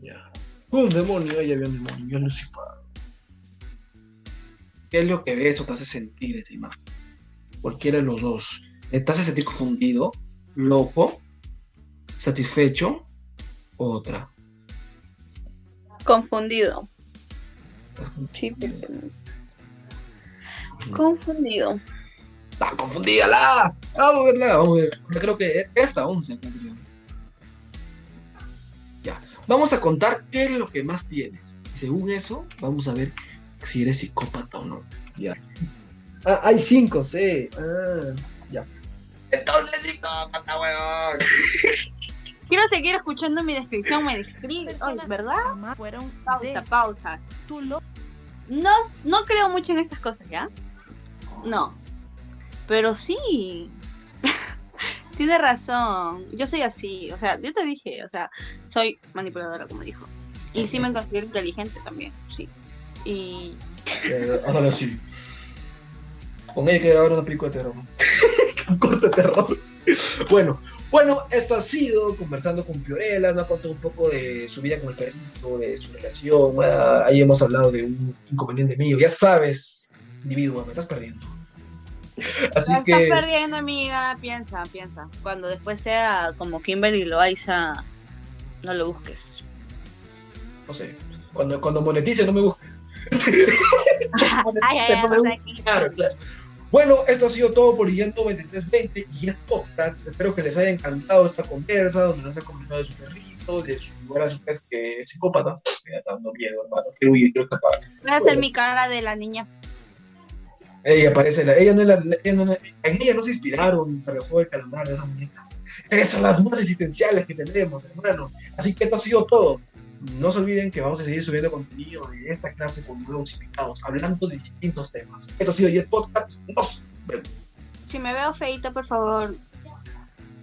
[SPEAKER 1] Ya. Un demonio, ahí había un demonio, yo Lucifer. ¿Qué es lo que ves o te hace sentir esa imagen? Cualquiera de los dos. ¿Te hace sentir confundido, loco, satisfecho? Otra.
[SPEAKER 2] Confundido. Sí, Confundido.
[SPEAKER 1] ¡Ah, confundídala! Vamos a verla, vamos a ver. Yo creo que esta 11 creo. Ya. Vamos a contar qué es lo que más tienes. Según eso, vamos a ver si eres psicópata o no. Ya. Ah, hay cinco, sí. Ah, ya. Entonces, psicópata, weón.
[SPEAKER 2] Quiero seguir escuchando mi descripción. Me describe.
[SPEAKER 4] Personas
[SPEAKER 2] ¿verdad?
[SPEAKER 4] fueron
[SPEAKER 2] Pausa,
[SPEAKER 4] de
[SPEAKER 2] pausa. No, no creo mucho en estas cosas, ¿ya? No. Pero sí. Tiene razón. Yo soy así. O sea, yo te dije, o sea, soy manipuladora, como dijo. Y sí me considero inteligente también, sí. Y
[SPEAKER 1] Eh. Con ella que grabar una película de terror. Un corto de terror. Bueno, bueno, esto ha sido conversando con Fiorella, nos ha contado un poco de su vida con el perrito, de su relación. ah, ahí hemos hablado de un inconveniente mío. Ya sabes, individuo, me estás perdiendo. Así
[SPEAKER 2] Te
[SPEAKER 1] que,
[SPEAKER 2] estás perdiendo, amiga. Piensa, piensa. Cuando después sea como Kimberly Loaiza, no lo busques.
[SPEAKER 1] no sé, cuando, cuando monetice no me busques.
[SPEAKER 2] Ay, ay, ay,
[SPEAKER 1] Claro, claro. Bueno, esto ha sido todo por Guillén 9320 y el podcast. Espero que les haya encantado esta conversa, donde nos ha comentado de su perrito, de su lugar a su test que es psicópata. Me está dando miedo, hermano. Quiero huir, quiero escapar.
[SPEAKER 2] Voy a hacer mi cara de la niña.
[SPEAKER 1] Ella parece la. Ella no es la. ella no en ella no se inspiraron para el juego del calamar de esa muñeca. Esas son las más existenciales que tenemos, hermano. Así que esto ha sido todo. No se olviden que vamos a seguir subiendo contenido de esta clase con nuevos invitados, hablando de distintos temas. Esto ha sido Jet Podcast. Nos vemos.
[SPEAKER 2] Si me veo feita, por favor.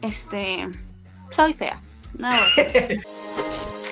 [SPEAKER 2] Este. Soy fea. No.